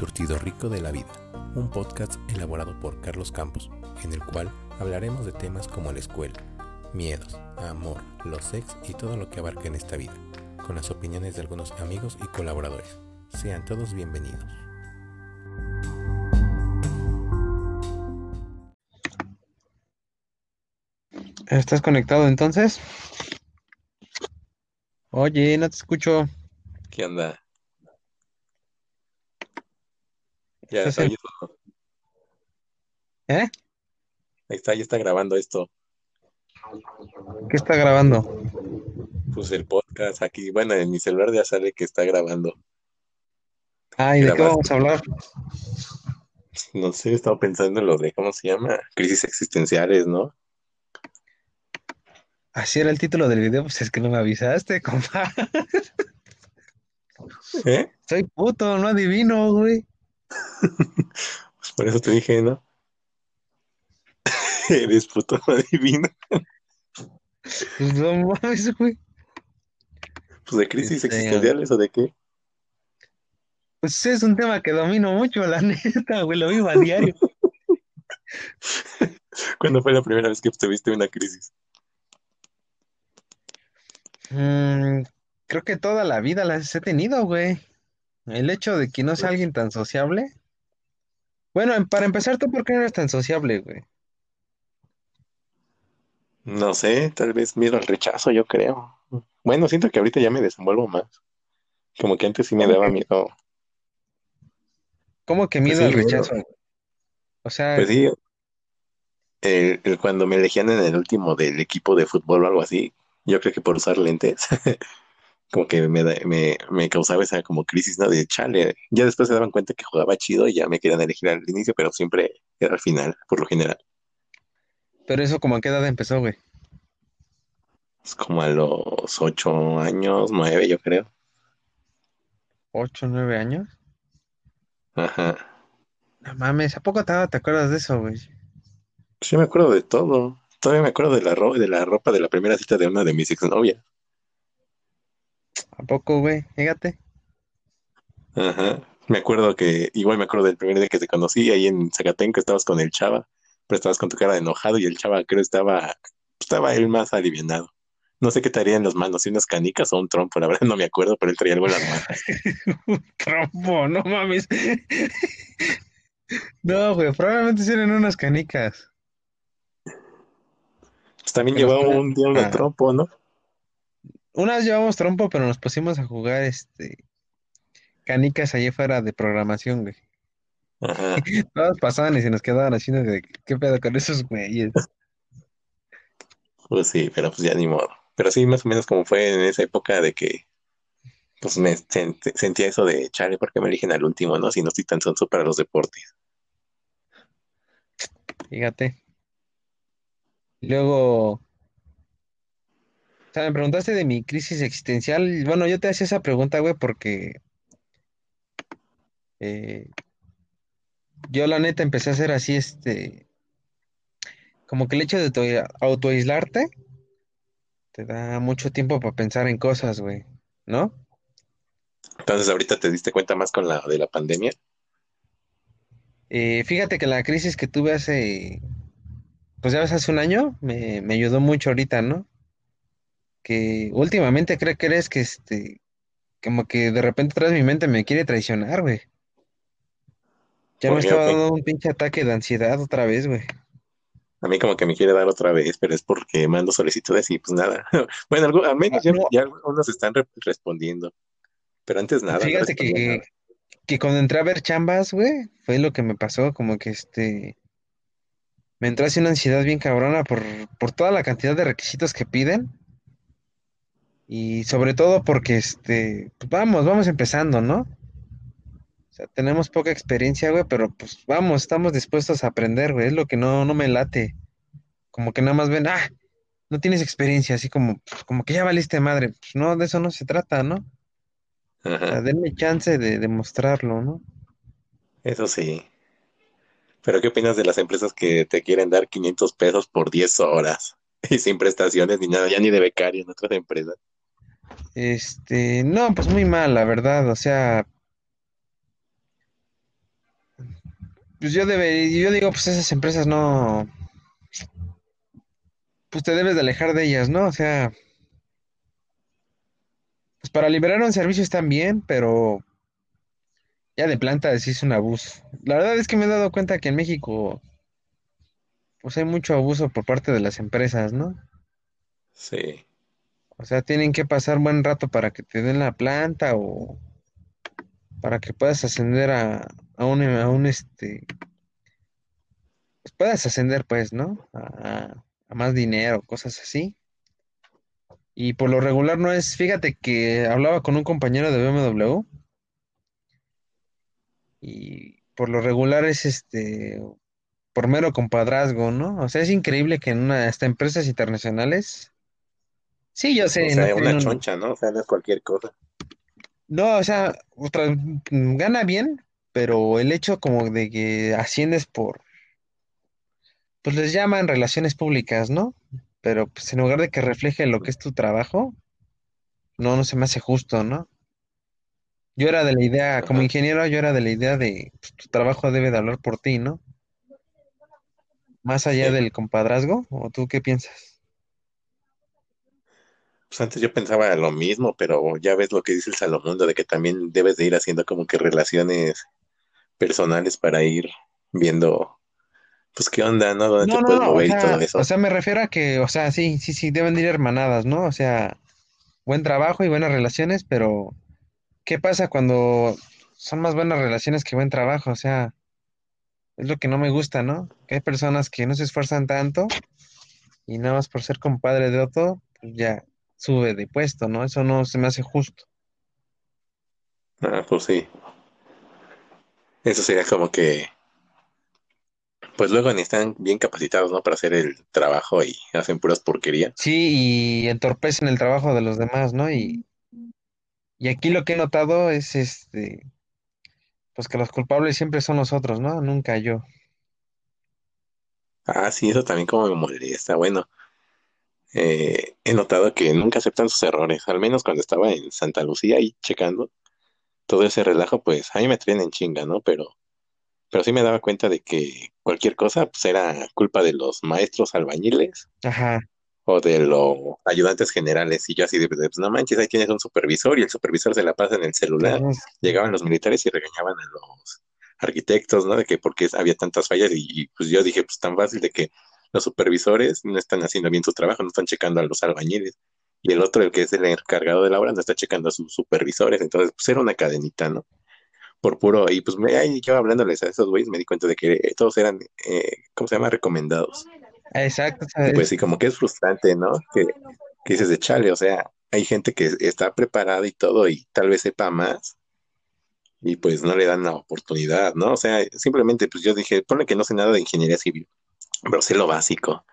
surtido rico de la vida, un podcast elaborado por Carlos Campos, en el cual hablaremos de temas como la escuela, miedos, amor, los sex y todo lo que abarca en esta vida, con las opiniones de algunos amigos y colaboradores. Sean todos bienvenidos. ¿Estás conectado entonces? Oye, no te escucho. ¿Qué onda? Ya ¿Estás está, ya- ¿Eh? ahí está, ya está grabando esto. ¿Qué está grabando? Pues el podcast aquí, bueno, en mi celular ya sale que está grabando. Ah, ¿y de qué vamos a hablar? No sé, he estado pensando en lo de, ¿cómo se llama? Crisis existenciales, ¿no? Así era el título del video, pues es que no me avisaste, compa. ¿Eh? Soy puto, no adivino, güey. Pues por eso te dije, ¿no? Eres puto no adivino. Pues no mames, güey. Pues de crisis Este, existenciales o de qué? Pues es un tema que domino mucho, la neta, güey, lo vivo a diario. ¿Cuándo fue la primera vez que tuviste una crisis? Mm, creo que toda la vida las he tenido, güey. El hecho de que no sea alguien tan sociable. Bueno, para empezar, ¿tú por qué no eres tan sociable, güey? No sé, tal vez miedo al rechazo, yo creo. Bueno, siento que ahorita ya me desenvuelvo más. Como que antes sí me ¿Cómo daba miedo. ¿Cómo que Pues miedo sí, al rechazo? O sea, Pues sí, el- el- cuando me elegían en el último del equipo de fútbol o algo así, yo creo que por usar lentes, como que me, me, me causaba esa como crisis, ¿no? De chale. Ya después se daban cuenta que jugaba chido y ya me querían elegir al inicio, pero siempre era al final, por lo general. pero eso como a qué edad empezó, güey. Es como a los ocho años, nueve, yo creo. ¿Ocho, nueve años? Ajá. No mames, ¿a poco te, te acuerdas de eso, güey? Sí me acuerdo de todo. Todavía me acuerdo de la, ro- de la ropa de la primera cita de una de mis exnovias. ¿A poco, güey? Fíjate. Ajá. Me acuerdo que, igual me acuerdo del primer día que te conocí ahí en Zacatenco, estabas con el chava, pero estabas con tu cara de enojado y el chava creo estaba, estaba él más alivianado. No sé qué traía en las manos, si unas canicas o un trompo, la verdad no me acuerdo, pero él traía algo en las manos. Trompo, no mames. No, güey, probablemente eran unas canicas. Pues también llevaba un día Ah. trompo, ¿no? Unas llevamos trompo, pero nos pusimos a jugar este canicas allí fuera de programación, güey. Ajá. Todas pasaban y se nos quedaban haciendo de qué pedo con esos güeyes. Pues sí, pero pues ya ni modo. Pero sí, más o menos como fue en esa época de que pues me sent- sentía eso de chale, ¿por qué me eligen al último, no? Si no estoy tan sonso para los deportes. Fíjate. Luego, o sea, me preguntaste de mi crisis existencial. Bueno, yo te hacía esa pregunta, güey, porque eh, yo la neta empecé a hacer así, este, como que el hecho de auto- autoaislarte te da mucho tiempo para pensar en cosas, güey, ¿no? Entonces ahorita te diste cuenta más con la de la pandemia. Eh, fíjate que la crisis que tuve hace, pues ya ves, hace un año, me, me ayudó mucho ahorita, ¿no? Que últimamente creo que eres que este, como que de repente atrás de mi mente me quiere traicionar, güey. Ya ¿Por me qué, estaba dando un pinche ataque de ansiedad otra vez, güey. A mí como que me quiere dar otra vez, pero es porque mando solicitudes y pues nada. Bueno, algo, al menos Ah, ya, no. ya unos están re- respondiendo, pero antes nada, Fíjate que, nada. que cuando entré a ver chambas, güey, fue lo que me pasó, como que este, me entró así una ansiedad bien cabrona por, por toda la cantidad de requisitos que piden y sobre todo porque este, pues vamos, vamos empezando, ¿no? O sea, tenemos poca experiencia, güey, pero pues vamos, estamos dispuestos a aprender, güey, es lo que no, no me late. Como que nada más ven, ah, no tienes experiencia, así como, pues, como que ya valiste madre. Pues no, de eso no se trata, ¿no? O sea, Ajá, denme chance de demostrarlo, ¿no? eso sí. Pero ¿qué opinas de las empresas que te quieren dar 500 pesos por 10 horas y sin prestaciones ni nada, ya ni de becario en otras empresas? Este, no, pues muy mal, la verdad, o sea, pues yo debe, yo digo, pues esas empresas no, pues te debes de alejar de ellas, ¿no? O sea, pues para liberar un servicio están bien, pero ya de planta sí es un abuso. La verdad es que me he dado cuenta que en México, pues hay mucho abuso por parte de las empresas, ¿no? Sí. O sea, tienen que pasar buen rato para que te den la planta o para que puedas ascender a, a un, a un este, pues puedas ascender pues, ¿no? A, a más dinero, cosas así. Y por lo regular no es, fíjate que hablaba con un compañero de BMW y por lo regular es este, por mero compadrazgo, ¿no? O sea, es increíble que en una, hasta empresas internacionales, sí, yo O sé, no sea, una tienen un- choncha, ¿no? O sea, no es cualquier cosa. no, o sea, otra- gana bien, pero el hecho como de que asciendes por, pues les llaman relaciones públicas, ¿no? Pero pues en lugar de que refleje lo que es tu trabajo, no, no se me hace justo, ¿no? Yo era de la idea, como ingeniero, yo era de la idea de pues, tu trabajo debe de hablar por ti, ¿no? Más allá Sí. del compadrazgo, ¿o tú qué piensas? Pues antes yo pensaba lo mismo, pero ya ves lo que dice el Salomundo, de que también debes de ir haciendo como que relaciones personales para ir viendo, pues qué onda, ¿no? ¿Dónde te No, puedes no, o y sea, todo o eso? sea, me refiero a que, o sea, sí, sí, sí, deben de ir hermanadas, ¿no? O sea, buen trabajo y buenas relaciones, pero ¿qué pasa cuando son más buenas relaciones que buen trabajo? O sea, es lo que no me gusta, ¿no? Que hay personas que no se esfuerzan tanto y nada más por ser compadre de otro, pues ya sube de puesto, ¿no? Eso no se me hace justo. Ah, pues sí. Eso sería como que, pues luego ni están bien capacitados, ¿no? Para hacer el trabajo y hacen puras porquerías. Sí, y entorpecen el trabajo de los demás, ¿no? Y, y aquí lo que he notado es este, pues que los culpables siempre son los otros, ¿no? Nunca yo. Ah, sí, eso también como me molesta. Bueno, eh, he notado que nunca aceptan sus errores, al menos cuando estaba en Santa Lucía ahí checando todo ese relajo, pues a mí me traían en chinga, ¿no? Pero, pero sí me daba cuenta de que cualquier cosa, pues era culpa de los maestros albañiles Ajá. o de los ayudantes generales. Y yo así de, pues no manches, ahí tienes un supervisor y el supervisor se la pasa en el celular. Llegaban los militares y regañaban a los arquitectos, ¿no? De que por qué había tantas fallas y, y, pues yo dije, pues tan fácil de que los supervisores no están haciendo bien su trabajo, no están checando a los albañiles. Y el otro, el que es el encargado de la obra, no está checando a sus supervisores. Entonces, pues era una cadenita, ¿no? Por puro, y pues me, ahí yo hablándoles a esos güeyes me di cuenta de que todos eran, eh, ¿cómo se llama? Recomendados. exacto, Y pues es- sí, como que es frustrante, ¿no? Que, que dices de chale, o sea, hay gente que está preparada y todo y tal vez sepa más y pues no le dan la oportunidad, ¿no? O sea, simplemente pues yo dije, ponle que no sé nada de ingeniería civil, pero sé lo básico,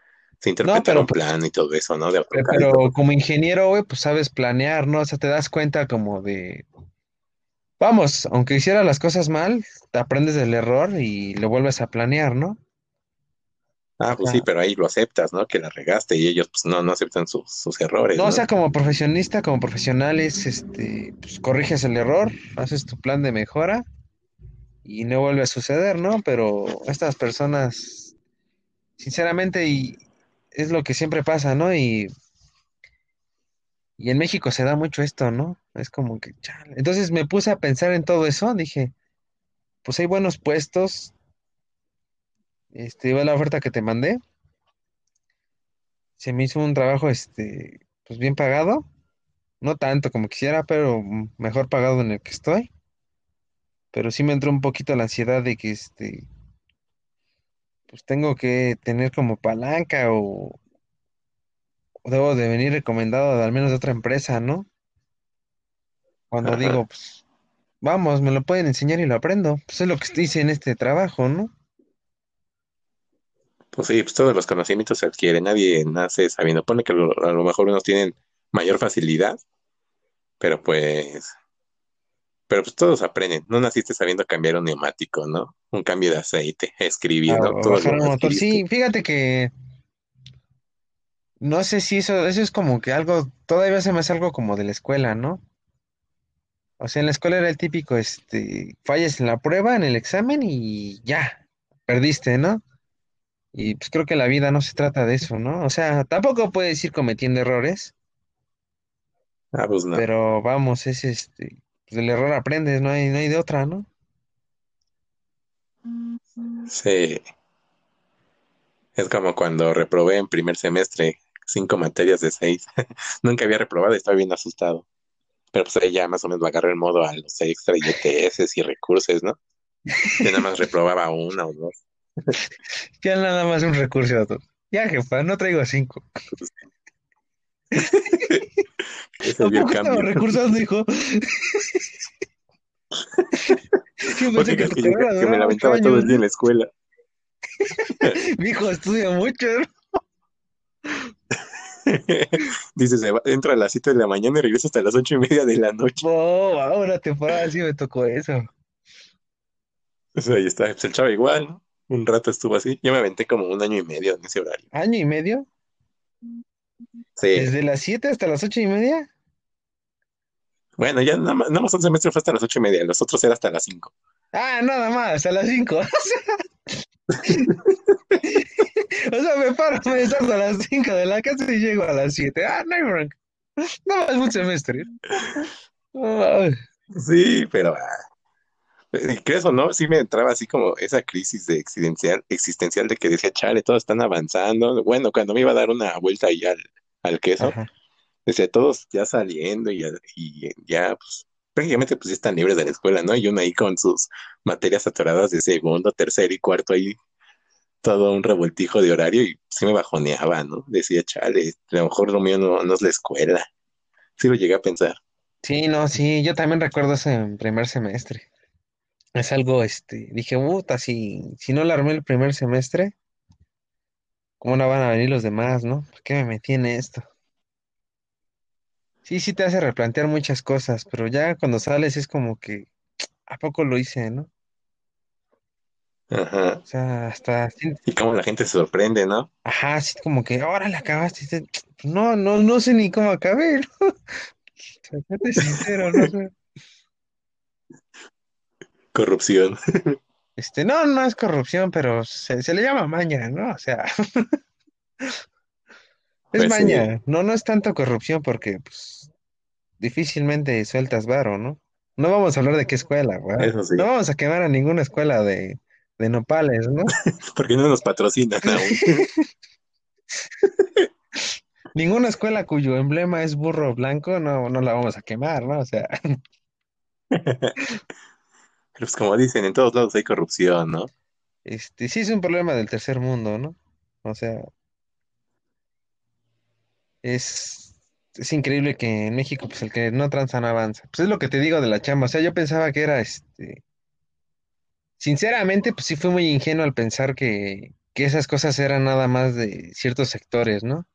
no, interpretar pero un pues, plan y todo eso, ¿no? De y pero como ingeniero, güey, pues sabes planear, ¿no? O sea, te das cuenta como de, vamos, aunque hiciera las cosas mal, te aprendes del error y lo vuelves a planear, ¿no? Ah, pues sí, sea, pero ahí lo aceptas, ¿no? Que la regaste y ellos pues no, no aceptan sus, sus errores, no, o sea, como profesionista, como profesional es, este, pues corriges el error, haces tu plan de mejora y no vuelve a suceder, ¿no? Pero estas personas, sinceramente, y es lo que siempre pasa, ¿no? Y, y en México se da mucho esto, ¿no? Es como que, chale. Entonces me puse a pensar en todo eso, dije, pues hay buenos puestos, este, ve la oferta que te mandé, se me hizo un trabajo, este, pues bien pagado, no tanto como quisiera, pero mejor pagado en el que estoy, pero sí me entró un poquito la ansiedad de que, este, pues tengo que tener como palanca o o debo de venir recomendado de al menos de otra empresa, ¿no? Cuando Ajá. digo, pues, vamos, me lo pueden enseñar y lo aprendo. Pues es lo que hice en este trabajo, ¿no? Pues sí, pues todos los conocimientos se adquieren, nadie nace sabiendo, pone que lo- a lo mejor unos tienen mayor facilidad, pero pues Pero pues todos aprenden. No naciste sabiendo cambiar un neumático, ¿no? Un cambio de aceite, a Todo un motor. Sí, fíjate que no sé si eso, eso es como que algo, todavía se me hace algo como de la escuela, ¿no? O sea, en la escuela era el típico, este, fallas en la prueba, en el examen y ya. perdiste, ¿no? Y pues creo que la vida no se trata de eso, ¿no? O sea, tampoco puedes ir cometiendo errores, Ah, pues no. pero vamos, es este, pues del error aprendes, no hay, no hay de otra, ¿no? Sí. Es como cuando reprobé en primer semestre cinco materias de seis. Nunca había reprobado y estaba bien asustado. Pero pues ahí ya más o menos me agarré el modo a los extra y ETS y recursos, ¿no? Ya nada más reprobaba una o dos. Ya nada más un recurso. Ya, jefa, no traigo cinco. Ese estaba cambio. recursando, hijo. Yo ¿Por pensé qué que que, que me lamentaba todo el día en la escuela? Mi hijo estudia mucho, ¿no? Dice, se va- entra a las 7 de la mañana y regresa hasta las ocho y media de la noche. Oh, ahora temporada sí me tocó eso. O sea, ahí está. Pues el chavo igual, ¿no? Un rato estuvo así. Yo me aventé como un año y medio en ese horario. ¿Año y medio? Sí. ¿Desde las siete hasta las ocho y media? Bueno, ya nada más, nada más un semestre fue hasta las ocho y media. Los otros era hasta las cinco. Ah, nada más, a las cinco. O sea, me paro, me salgo a las cinco de la casa y llego a las siete. Ah, no hay bronca. Nada más un semestre. Ay, Sí, pero ah, crees o no, sí me entraba así como esa crisis de existencial, existencial de que decía, chale, todos están avanzando. Bueno, cuando me iba a dar una vuelta ahí al, al queso, Ajá. decía, todos ya saliendo y, ya- y ya, pues, prácticamente pues ya están libres de la escuela, ¿no? Y uno ahí con sus materias atoradas de segundo, tercero y cuarto ahí, todo un revoltijo de horario y sí me bajoneaba, ¿no? Decía, chale, a lo mejor lo mío no, no es la escuela. Sí lo llegué a pensar. Sí, no, sí, yo también recuerdo ese primer semestre. Es algo, este, dije, puta, si, si no la armé el primer semestre, ¿cómo no van a venir los demás, no? ¿Por qué me metí en esto? Sí, sí te hace replantear muchas cosas, pero ya cuando sales es como que, ¿a poco lo hice, no? Ajá. O sea, hasta, Y cómo la gente se sorprende, ¿no? ajá, así como que, ahora la acabaste. te- No, no, no sé ni cómo acabé, ¿no? O sea, séte sincero, no sé. Corrupción. Este, no, no es corrupción, pero se, se le llama maña, ¿no? O sea, es Pues sí, maña, no, no es tanto corrupción porque, pues, difícilmente sueltas varo, ¿no? No vamos a hablar de qué escuela, ¿verdad? eso sí. No vamos a quemar a ninguna escuela de, de nopales, ¿no? Porque no nos patrocinan aún. Ninguna escuela cuyo emblema es burro blanco, no, no la vamos a quemar, ¿no? O sea, Pues como dicen, en todos lados hay corrupción, ¿no? este, sí es un problema del tercer mundo, ¿no? O sea, es, es increíble que en México, pues el que no tranza no avanza. Pues es lo que te digo de la chamba. O sea, yo pensaba que era, este, sinceramente, pues sí fue muy ingenuo al pensar que, que esas cosas eran nada más de ciertos sectores, ¿no?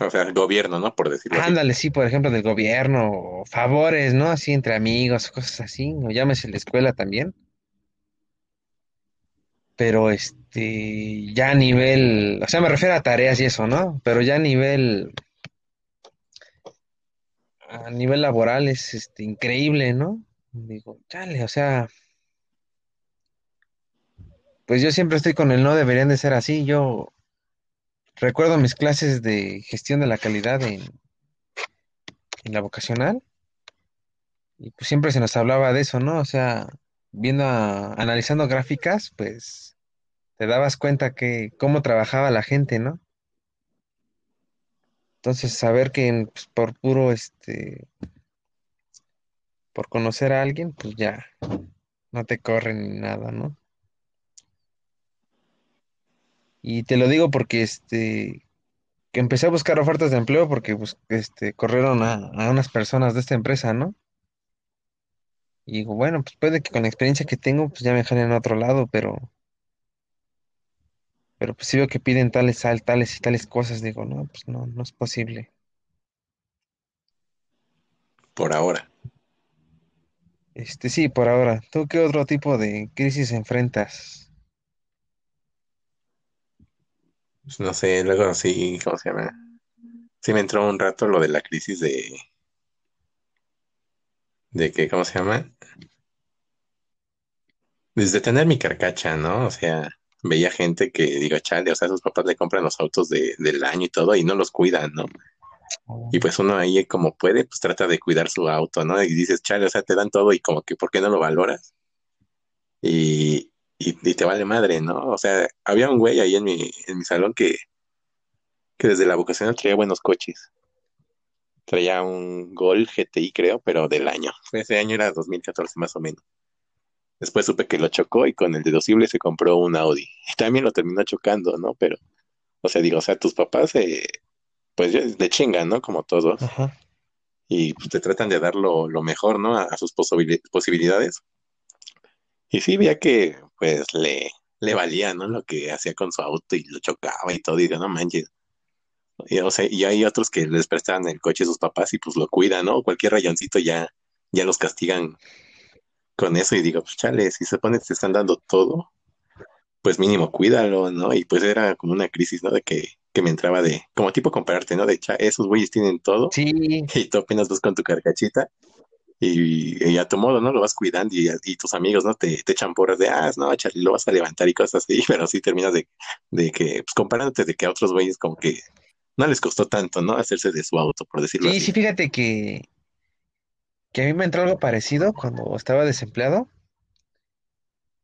O sea, el gobierno, ¿no? Por decirlo así. ándale, sí, por ejemplo, del gobierno, o favores, ¿no? Así entre amigos, cosas así, o llámese la escuela también. Pero este, ya a nivel, o sea, me refiero a tareas y eso, ¿no? Pero ya a nivel, a nivel laboral es este, increíble, ¿no? Digo, chale, o sea, pues yo siempre estoy con el no deberían de ser así. Yo recuerdo mis clases de gestión de la calidad en, la vocacional y pues siempre se nos hablaba de eso, ¿no? O sea, viendo, a- analizando gráficas, pues te dabas cuenta que cómo trabajaba la gente, ¿no? Entonces, saber que pues, por puro, este, por conocer a alguien, pues ya no te corren ni nada, ¿no? Y te lo digo porque, este, que empecé a buscar ofertas de empleo porque, pues, este, corrieron a, a unas personas de esta empresa, ¿no? Y digo, bueno, pues puede que con la experiencia que tengo, pues ya me jalen a otro lado, pero, pero pues si veo que piden tales, tal- tales y tales cosas, digo, no, pues no, no es posible. Por ahora. Este, sí, por ahora. ¿Tú qué otro tipo de crisis enfrentas? Pues no sé, luego sí, ¿cómo se llama? Sí me entró un rato lo de la crisis de, de que, ¿cómo se llama? desde tener mi carcacha, ¿no? O sea, veía gente que, digo, chale, o sea, sus papás le compran los autos de, del año y todo y no los cuidan, ¿no? Y pues uno ahí como puede, pues trata de cuidar su auto, ¿no? Y dices, chale, o sea, te dan todo y como que, ¿por qué no lo valoras? Y, y, y te vale madre, ¿no? O sea, había un güey ahí en mi, en mi salón que, que desde la vocación traía buenos coches. Traía un Gol GTI, creo, pero del año. Ese año era 2014 más o menos. Después supe que lo chocó y con el deducible se compró un Audi. Y también lo terminó chocando, ¿no? Pero, o sea, digo, o sea, tus papás, eh, pues de chingan, ¿no? Como todos. Ajá. Y pues, te tratan de dar lo, lo mejor, ¿no? A, a sus posibili- posibilidades. Y sí, veía que, pues, le, le valía, ¿no? Lo que hacía con su auto y lo chocaba y todo. Y digo, no manches. Y, o sea, y hay otros que les prestan el coche a sus papás y pues lo cuidan, ¿no? Cualquier rayoncito ya, ya los castigan con eso y digo, pues chale, si se pone, te están dando todo, pues mínimo cuídalo, ¿no? Y pues era como una crisis, ¿no? De que, que me entraba de, como tipo compararte, ¿no? De, cha, esos güeyes tienen todo Sí, y tú apenas vas con tu carcachita y, y a tu modo, ¿no? Lo vas cuidando y, y tus amigos, ¿no? Te, te echan porras de, ah, no, lo vas a levantar y cosas así, pero sí terminas de, de que, pues comparándote de que a otros güeyes como que no les costó tanto, ¿no? Hacerse de su auto, por decirlo sí, así. sí, fíjate que, que a mí me entró algo parecido cuando estaba desempleado.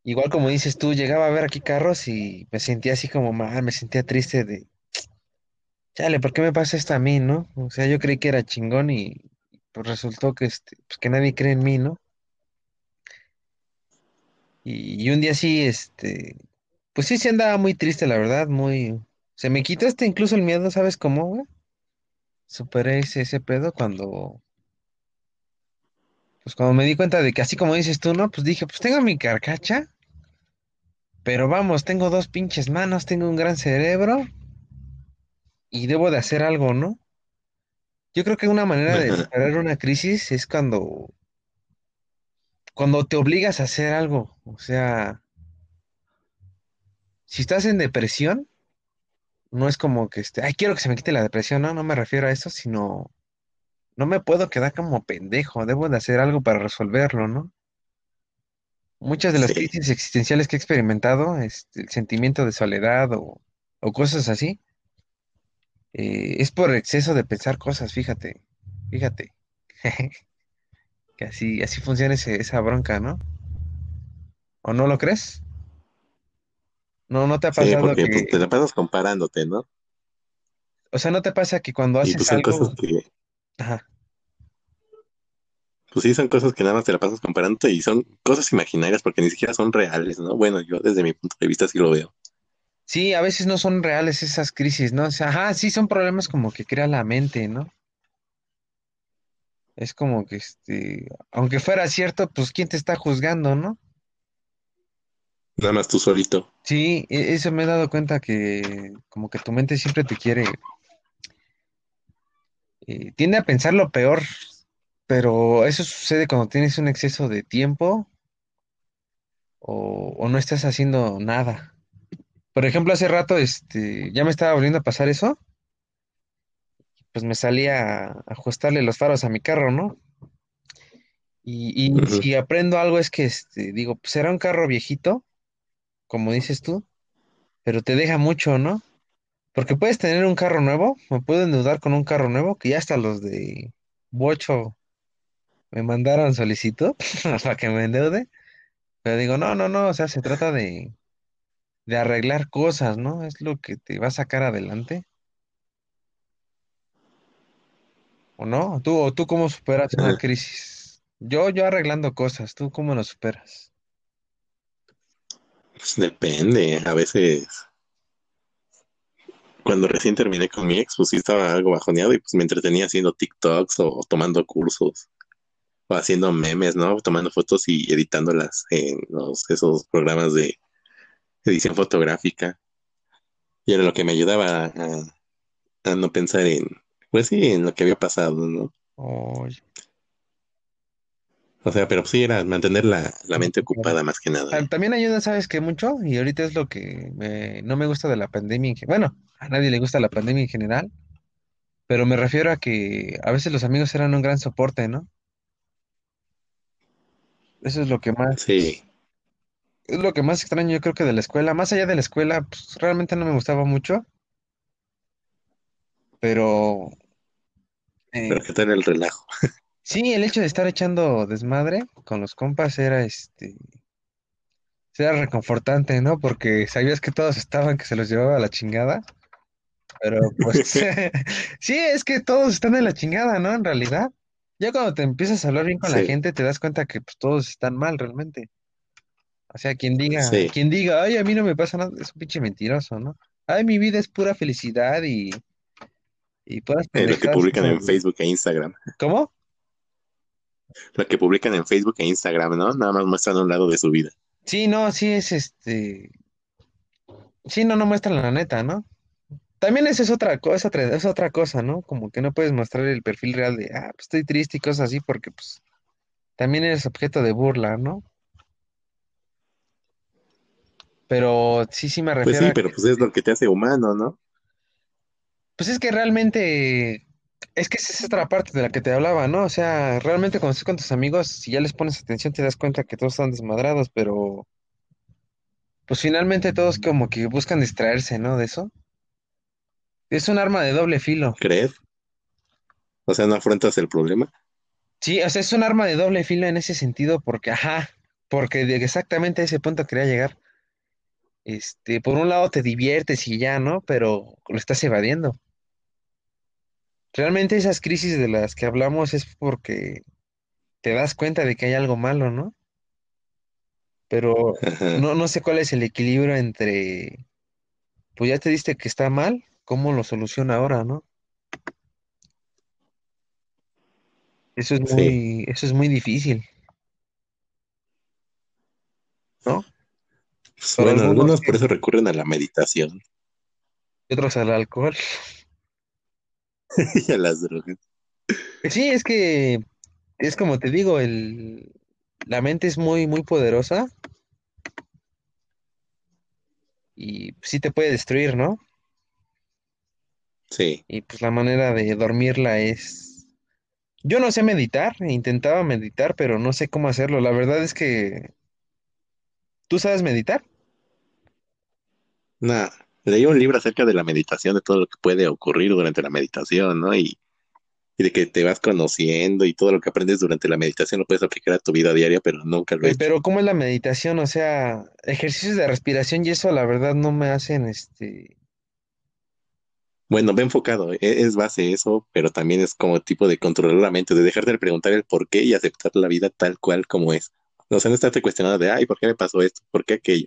Igual como dices tú, llegaba a ver aquí carros y me sentía así como mal, me sentía triste de, chale, ¿por qué me pasa esto a mí, no? O sea, yo creí que era chingón y pues resultó que, este, pues que nadie cree en mí, ¿no? Y, y un día sí, este, pues sí, se andaba muy triste, la verdad, muy... Se me quitó este incluso el miedo, ¿sabes cómo, güey? Superé ese, ese pedo cuando, pues cuando me di cuenta de que así como dices tú, ¿no? Pues dije, pues tengo mi carcacha, pero vamos, tengo dos pinches manos, tengo un gran cerebro y debo de hacer algo, ¿no? Yo creo que una manera de superar una crisis es cuando, cuando te obligas a hacer algo. O sea, si estás en depresión, no es como que este, ay, quiero que se me quite la depresión, no, no me refiero a eso, sino no me puedo quedar como pendejo, debo de hacer algo para resolverlo, ¿no? Muchas de las Sí, crisis existenciales que he experimentado, este, el sentimiento de soledad o, o cosas así, eh, es por exceso de pensar cosas, fíjate, fíjate, que así, así funciona ese- esa bronca, ¿no? ¿O no lo crees? No, no te ha sí, pasado porque que, pues te la pasas comparándote, ¿no? o sea, no te pasa que cuando Y pues haces son cosas algo, que, ajá, pues sí, son cosas que nada más te la pasas comparándote y son cosas imaginarias porque ni siquiera son reales, ¿no? Bueno, yo desde mi punto de vista sí lo veo. Sí, a veces no son reales esas crisis, ¿no? O sea, ajá, sí son problemas como que crea la mente, ¿no? Es como que, este, aunque fuera cierto, pues ¿quién te está juzgando, no? Nada más tú solito. Sí, e- eso me he dado cuenta que como que tu mente siempre te quiere, eh, tiende a pensar lo peor, pero eso sucede cuando tienes un exceso de tiempo o, o no estás haciendo nada. Por ejemplo, hace rato, este, ya me estaba volviendo a pasar eso, pues me salí a ajustarle los faros a mi carro, ¿no? Y, y si aprendo algo es que, este, digo, pues será un carro viejito, como dices tú, pero te deja mucho, ¿no? Porque puedes tener un carro nuevo, me puedo endeudar con un carro nuevo, que ya hasta los de Bocho me mandaron solicitud para que me endeude, pero digo, no, no, no, o sea, se trata de, de arreglar cosas, ¿no? Es lo que te va a sacar adelante, ¿o no? ¿Tú, o tú cómo superas una crisis? Yo, yo arreglando cosas, ¿tú cómo lo superas? Pues depende. A veces, cuando recién terminé con mi ex, pues sí estaba algo bajoneado y pues me entretenía haciendo TikToks o tomando cursos o haciendo memes, ¿no? Tomando fotos y editándolas en los, esos programas de edición fotográfica. Y era lo que me ayudaba a, a no pensar en, pues sí, en lo que había pasado, ¿no? Oye, O sea, pero sí era mantener la, la mente ocupada más que nada. También ayuda, ¿sabes qué? Mucho, y ahorita es lo que me- no me gusta de la pandemia. Bueno, a nadie le gusta la pandemia en general, pero me refiero a que a veces los amigos eran un gran soporte, ¿no? Eso es lo que más, Sí, es lo que más extraño yo creo que de la escuela. Más allá de la escuela, pues realmente no me gustaba mucho, pero Pero eh, qué tal el relajo. sí, el hecho de estar echando desmadre con los compas era este, era reconfortante, ¿no? Porque sabías que todos estaban, que se los llevaba a la chingada, pero pues sí, es que todos están en la chingada, ¿no? En realidad. Ya cuando te empiezas a hablar bien con la gente, te das cuenta que pues todos están mal realmente. O sea, quien diga, sí. quien diga, ay, a mí no me pasa nada, es un pinche mentiroso, ¿no? Ay, mi vida es pura felicidad y, y puras Eh, lo que publican en. Facebook e Instagram. ¿Cómo? Lo que publican en Facebook e Instagram, ¿no? Nada más muestran un lado de su vida. Sí, no, sí es este, sí, no, no muestran la neta, ¿no? También esa es otra cosa, es otra cosa, ¿no? Como que no puedes mostrar el perfil real de, ah, pues estoy triste y cosas así, porque pues también eres objeto de burla, ¿no? Pero sí, sí me Pues refiero sí, a que, pero pues es lo que te hace humano, ¿no? pues es que realmente, es que esa es otra parte de la que te hablaba, ¿no? O sea, realmente cuando estás con tus amigos, si ya les pones atención, te das cuenta que todos están desmadrados, pero pues finalmente todos como que buscan distraerse, ¿no? De eso. Es un arma de doble filo. ¿Crees? O sea, no afrontas el problema. Sí, o sea, es un arma de doble filo en ese sentido, porque, ajá, porque de exactamente a ese punto quería llegar. Este, por un lado te diviertes y ya, ¿no? Pero lo estás evadiendo. Realmente esas crisis de las que hablamos es porque te das cuenta de que hay algo malo, ¿no? Pero no, no sé cuál es el equilibrio entre, pues ya te diste que está mal, ¿cómo lo soluciona ahora, ¿no? Eso es sí. muy, eso es muy difícil, ¿no? Pues Para bueno, algunos por eso recurren a la meditación otros al alcohol. y a las drogas. Sí, es que es como te digo, el, la mente es muy, muy poderosa y sí te puede destruir, ¿no? Sí. Y pues la manera de dormirla es... Yo no sé meditar, intentaba meditar, pero no sé cómo hacerlo. La verdad es que... ¿Tú sabes meditar? Nada. Leí un libro acerca de la meditación, de todo lo que puede ocurrir durante la meditación, ¿no? Y, y de que te vas conociendo y todo lo que aprendes durante la meditación lo puedes aplicar a tu vida diaria, pero nunca lo he Pe- hecho. Pero ¿cómo es la meditación? O sea, ejercicios de respiración y eso la verdad no me hacen este... Bueno, ve enfocado, e- es base eso, pero también es como tipo de controlar la mente, de dejar de preguntar el por qué y aceptar la vida tal cual como es. O sea, no estarte cuestionando de, ay, ¿por qué me pasó esto? ¿Por qué aquello?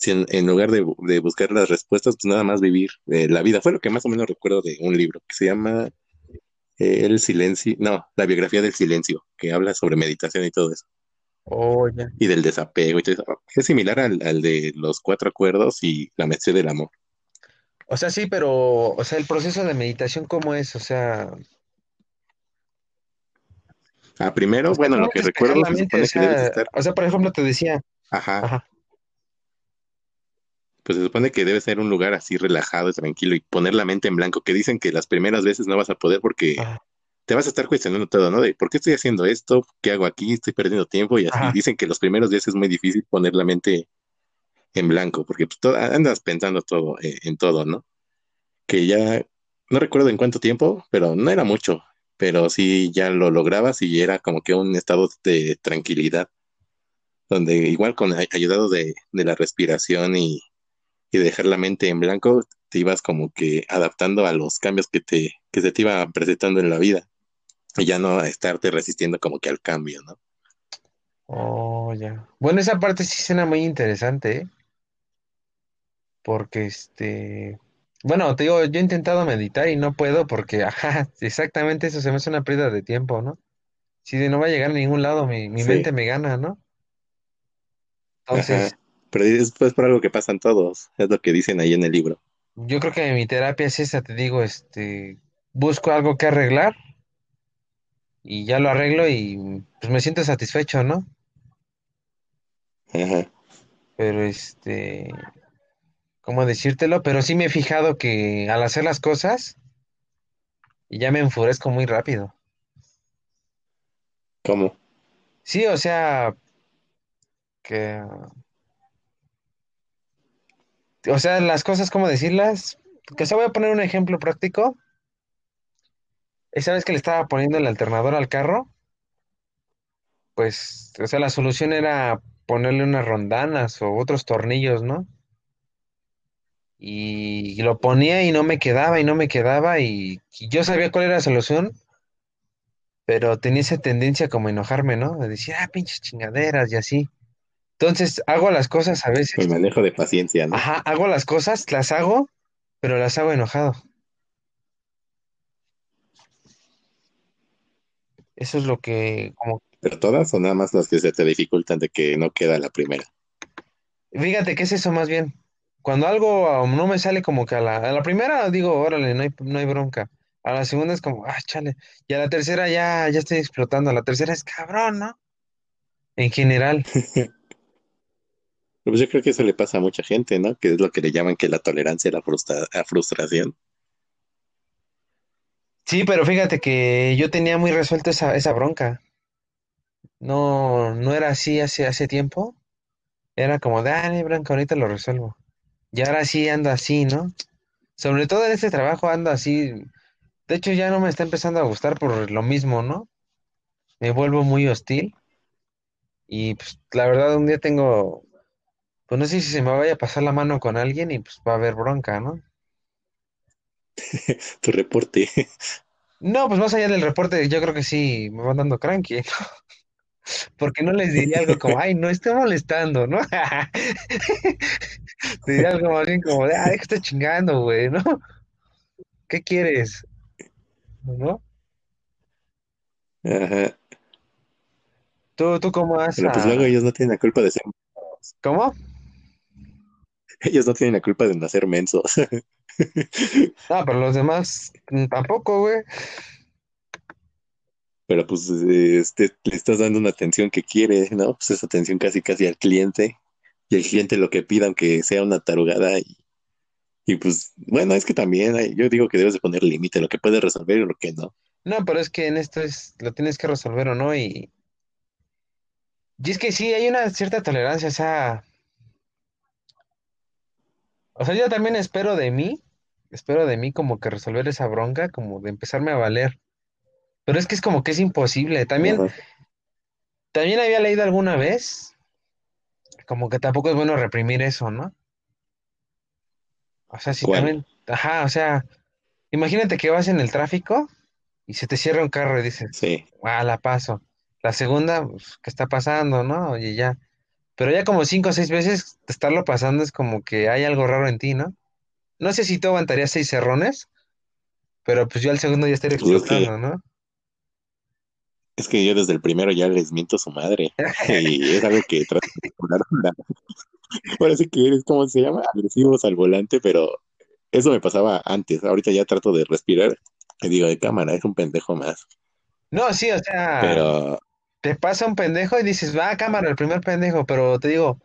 Si en, en lugar de, bu- de buscar las respuestas, pues nada más vivir eh, la vida. Fue lo que más o menos recuerdo de un libro que se llama eh, El silencio, no, la biografía del silencio, que habla sobre meditación y todo eso, Oh, y del desapego y todo eso. Es similar al, al de los cuatro acuerdos y la maestría del amor. O sea, sí, pero, o sea, el proceso de meditación, ¿cómo es? O sea, Ah, o primero, sea, bueno, ¿cómo lo que recuerdo se mente? O debes sea, estar, o sea, por ejemplo, te decía, ajá, ajá, pues se supone que debe ser un lugar así relajado y tranquilo y poner la mente en blanco, que dicen que las primeras veces no vas a poder porque ajá, te vas a estar cuestionando todo, ¿no? De por qué estoy haciendo esto, qué hago aquí, estoy perdiendo tiempo y así. ajá. Dicen que los primeros días es muy difícil poner la mente en blanco porque pues, andas pensando todo, eh, en todo, ¿no? Que ya no recuerdo en cuánto tiempo, pero no era mucho, pero sí ya lo lograbas y era como que un estado de tranquilidad, donde igual con ay- ayudado de, de la respiración y, y de dejar la mente en blanco, te ibas como que adaptando a los cambios que te, que se te iban presentando en la vida y ya no estarte resistiendo como que al cambio, ¿no? Oh, ya. Bueno, esa parte sí suena muy interesante, ¿eh? Porque este, bueno, te digo, yo he intentado meditar y no puedo porque, ajá, exactamente eso se me hace una pérdida de tiempo, ¿no? Si no va a llegar a ningún lado, mi, mi mente me gana, ¿no? Entonces, ajá. Pero es pues por algo que pasan todos, es lo que dicen ahí en el libro. yo creo que mi terapia es esa, te digo, este, busco algo que arreglar y ya lo arreglo y pues me siento satisfecho, ¿no? Ajá. Pero este, ¿cómo decírtelo? Pero sí me he fijado que al hacer las cosas, ya me enfurezco muy rápido. ¿Cómo? Sí, o sea, que O sea, las cosas, ¿cómo decirlas? Que se voy a poner un ejemplo práctico. Esa vez que le estaba poniendo el alternador al carro, pues, o sea, la solución era ponerle unas rondanas o otros tornillos, ¿no? Y, lo ponía y no me quedaba y no me quedaba y, yo sabía cuál era la solución, pero tenía esa tendencia como enojarme, ¿no? De decir, ah, pinches chingaderas y así. Entonces, hago las cosas a veces, manejo de paciencia, ¿no? ajá, hago las cosas, las hago, pero las hago enojado. Eso es lo que, como, ¿Pero todas o nada más las que se te dificultan de que no queda la primera? fíjate, ¿qué es eso más bien? Cuando algo um, no me sale como que a la, a la primera digo, órale, no hay, no hay bronca. A la segunda es como, ah, chale. Y a la tercera ya, ya estoy explotando. A la tercera es cabrón, ¿no? En general. Pues yo creo que eso le pasa a mucha gente, ¿no? Que es lo que le llaman que la tolerancia a la frustra- a frustración. Sí, pero fíjate que yo tenía muy resuelto esa, esa bronca. No, no era así hace, hace tiempo. Era como, dale, bronca, ahorita lo resuelvo. Y ahora sí ando así, ¿no? Sobre todo en este trabajo ando así. De hecho, ya no me está empezando a gustar por lo mismo, ¿no? Me vuelvo muy hostil. Y pues la verdad, un día tengo, pues no sé si se me vaya a pasar la mano con alguien y pues va a haber bronca, ¿no? Tu reporte. No, pues más allá del reporte, yo creo que sí me van dando cranky. Porque no les diría algo como, ay, no estoy molestando, ¿no? Diría algo más bien como ah, deja estar chingando, güey, ¿no? ¿Qué quieres? ¿No? Ajá. ¿Tú, tú cómo vas Pero pues luego ellos no tienen la culpa de ser, ¿Cómo? Ellos no tienen la culpa de nacer mensos. No, pero los demás mm, tampoco, güey. Pero pues este, le estás dando una atención que quiere, ¿no? Pues esa atención casi casi al cliente. Y el cliente lo que pida, aunque sea una tarugada. Y, y pues, bueno, es que también hay- yo digo que debes de poner límite, lo que puedes resolver y lo que no. No, pero es que en esto es, lo tienes que resolver o no, y, y es que sí, hay una cierta tolerancia, o sea, o sea, yo también espero de mí, espero de mí como que resolver esa bronca, como de empezarme a valer, pero es que es como que es imposible. También, también había leído alguna vez, como que tampoco es bueno reprimir eso, ¿no? O sea, si también, ajá, o sea, imagínate que vas en el tráfico y se te cierra un carro y dices, Sí, ah, la paso. La segunda, pues, ¿qué está pasando, no? Oye, ya. Pero ya como cinco o seis veces estarlo pasando es como que hay algo raro en ti, ¿no? No sé si tú aguantarías seis cerrones, pero pues yo al segundo ya estaría explotando, ¿no? es que yo desde el primero ya les miento a su madre. Y es algo que trato de mejorar. Parece que eres, ¿cómo se llama? Agresivos al volante, pero eso me pasaba antes. Ahorita ya trato de respirar. Y digo, de cámara, es un pendejo más. No, sí, o sea, Pero, te pasa un pendejo y dices, va, cámara, el primer pendejo, pero te digo,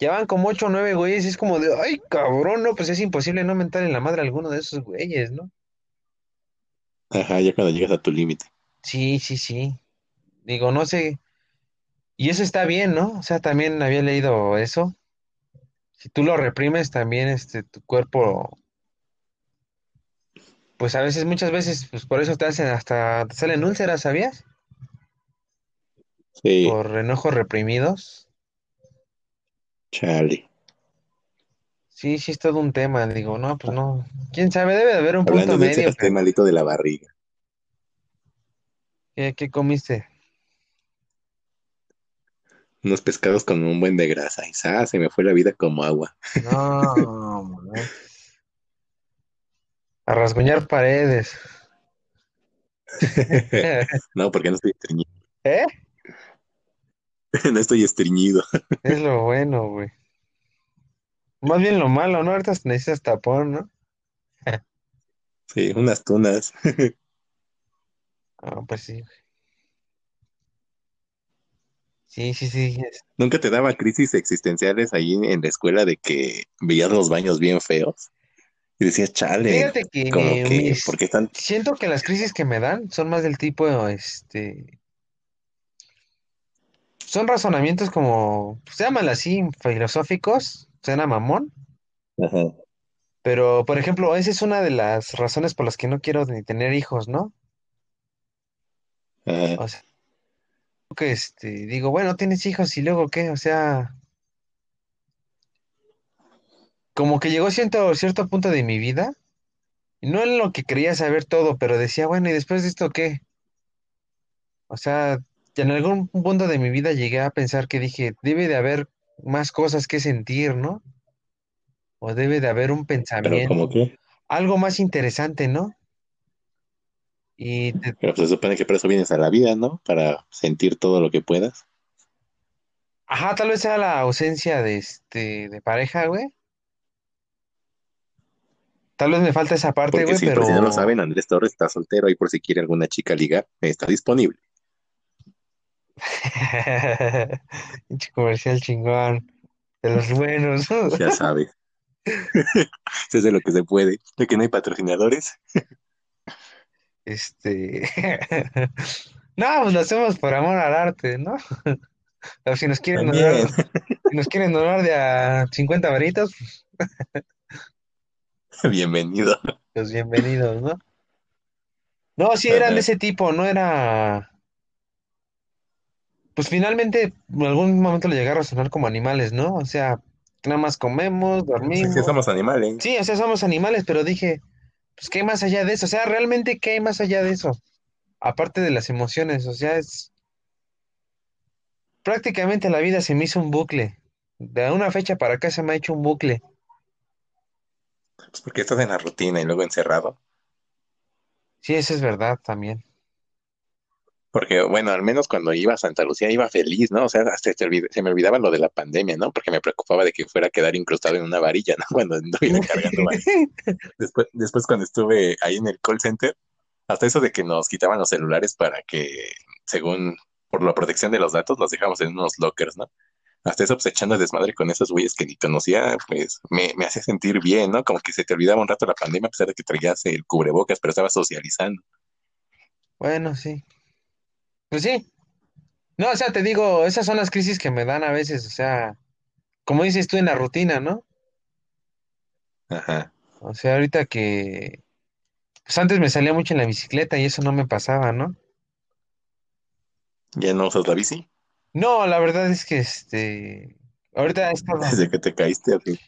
ya van como ocho o nueve güeyes y es como de, ay, cabrón, no, pues es imposible no mentar en la madre a alguno de esos güeyes, ¿no? ajá, ya cuando llegas a tu límite. Sí, sí, sí. Digo, no sé, y eso está bien, ¿no? O sea, también había leído eso. Si tú lo reprimes, también este, tu cuerpo Pues a veces, muchas veces, pues por eso te hacen hasta, te salen úlceras, ¿sabías? Sí, Por enojos reprimidos. chale. Sí, sí es todo un tema, digo, no, pues no. ¿Quién sabe? Debe de haber un punto Hablando de medio, estoy pero malito de la barriga. ¿qué, qué comiste? Unos pescados con un buen de grasa. Y ¡zas! se me fue la vida como agua. No, man. A rasguñar paredes. No, porque no estoy estreñido. ¿Eh? No estoy estreñido. Es lo bueno, güey. Más bien lo malo, ¿no? Ahorita necesitas tapón, ¿no? Sí, unas tunas. Ah, pues sí. Sí, sí, sí. ¿Nunca te daba crisis existenciales ahí en la escuela de que veías los baños bien feos? Y decías, chale, Fíjate como que que, ¿por mis... qué están? Siento que las crisis que me dan son más del tipo, este... Son razonamientos como, pues, llámalo así, filosóficos, suena mamón, Ajá, Pero, por ejemplo, esa es una de las razones por las que no quiero ni tener hijos, ¿no? ajá. O sea, que este, digo, bueno, tienes hijos y luego qué, o sea, como que llegó cierto, cierto punto de mi vida, y no en lo que quería saber todo, pero decía, bueno, ¿y después de esto qué? O sea, en algún punto de mi vida llegué a pensar que dije, debe de haber más cosas que sentir, ¿no? O debe de haber un Pero como pensamiento, que, algo más interesante, ¿no? Y te- pero pues se supone que por eso vienes a la vida, ¿no? Para sentir todo lo que puedas. ajá, tal vez sea la ausencia de este, de pareja, güey. Tal vez me falta esa parte, Porque güey, si por si no lo pero saben, Andrés Torres está soltero y por si quiere alguna chica ligar, está disponible. Comercial chingón, de los buenos. Ya sabes. Se hace lo que se puede. De que no hay patrocinadores. Este. No, pues lo hacemos por amor al arte, ¿no? O si nos quieren donar, si nos quieren donar de a 50 varitos, Bienvenido. pues bienvenidos, ¿no? No, sí eran de ese tipo, no era. Pues finalmente en algún momento le llegaron a sonar como animales, ¿no? O sea, nada más comemos, Pues que dormimos. somos animales. Sí, o sea, somos animales, pero dije, pues, ¿qué hay más allá de eso? O sea, realmente, ¿qué hay más allá de eso? Aparte de las emociones, o sea, es prácticamente la vida se me hizo un bucle. De una fecha para acá se me ha hecho un bucle. Pues porque estás en la rutina y luego encerrado. Sí, eso es verdad también. Porque, bueno, al menos cuando iba a Santa Lucía iba feliz, ¿no? O sea, hasta se, olvid- se me olvidaba lo de la pandemia, ¿no? Porque me preocupaba de que fuera a quedar incrustado en una varilla, ¿no? Cuando anduviera cargando. Después, después cuando estuve ahí en el call center, hasta eso de que nos quitaban los celulares para que, según por la protección de los datos, los dejamos en unos lockers, ¿no? Hasta eso, pues echando desmadre con esos güeyes que ni conocía, pues me, me hacía sentir bien, ¿no? Como que se te olvidaba un rato la pandemia a pesar de que traías el cubrebocas, pero estabas socializando. Bueno, sí. Pues sí. No, o sea, te digo, esas son las crisis que me dan a veces, o sea, como dices tú en la rutina, ¿no? Ajá. O sea, ahorita que, pues antes me salía mucho en la bicicleta y eso no me pasaba, ¿no? ¿Ya no usas la bici? No, la verdad es que este, ahorita he estado, Desde que te caíste así.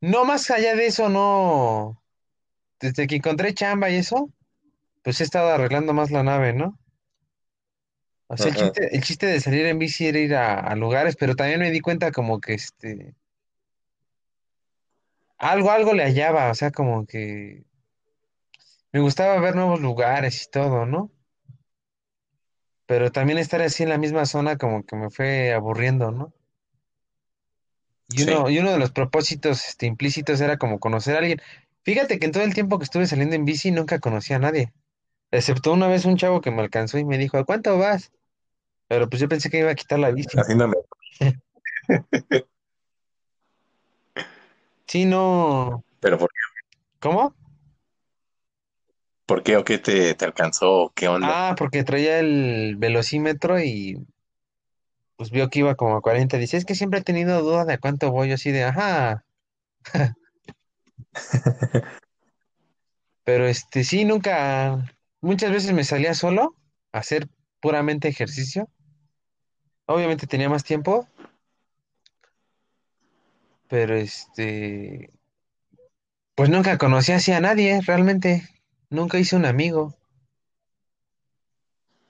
no más allá de eso, no, desde que encontré chamba y eso, pues he estado arreglando más la nave, ¿no? O sea, el chiste, el chiste de salir en bici era ir a, a lugares, pero también me di cuenta como que este, algo, algo le hallaba, o sea, como que me gustaba ver nuevos lugares y todo, ¿no? Pero también estar así en la misma zona como que me fue aburriendo, ¿no? Y Sí. uno, y uno de los propósitos este, implícitos era como conocer a alguien. Fíjate que en todo el tiempo que estuve saliendo en bici nunca conocí a nadie, excepto una vez un chavo que me alcanzó y me dijo, ¿a cuánto vas? Pero pues yo pensé que iba a quitar la bici. Haciéndome. Sí, no. Pero ¿por, ¿Cómo? por qué o qué te, te alcanzó? ¿Qué onda? Ah, porque traía el velocímetro y pues vio que iba como a 40. Dice, es que siempre he tenido duda de a cuánto voy, yo así de, ajá. Pero este, sí, nunca, muchas veces me salía solo a hacer puramente ejercicio. Obviamente tenía más tiempo, pero este, pues nunca conocí así a nadie, realmente. Nunca hice un amigo.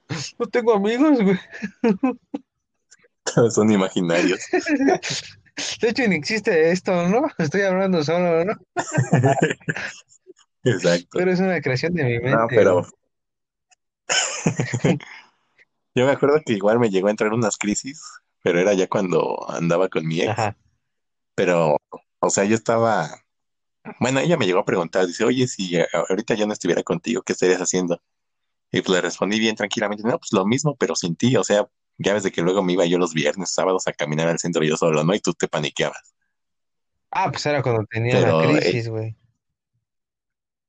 No tengo amigos, güey. Son imaginarios. De hecho, ni existe esto, ¿no? Estoy hablando solo, ¿no? Exacto. Pero es una creación de mi No, mente, güey. yo me acuerdo que igual me llegó a entrar unas crisis, pero era ya cuando andaba con mi ex. Ajá. Pero, o sea, yo estaba, bueno, ella me llegó a preguntar, dice, oye, si a- ahorita yo no estuviera contigo, ¿qué estarías haciendo? Y pues le respondí bien tranquilamente, no, pues lo mismo, pero sin ti, o sea, ya ves de que luego me iba yo los viernes, sábados a caminar al centro yo solo, ¿no? Y tú te paniqueabas. Ah, pues era cuando tenía la Pero, eh, crisis, güey.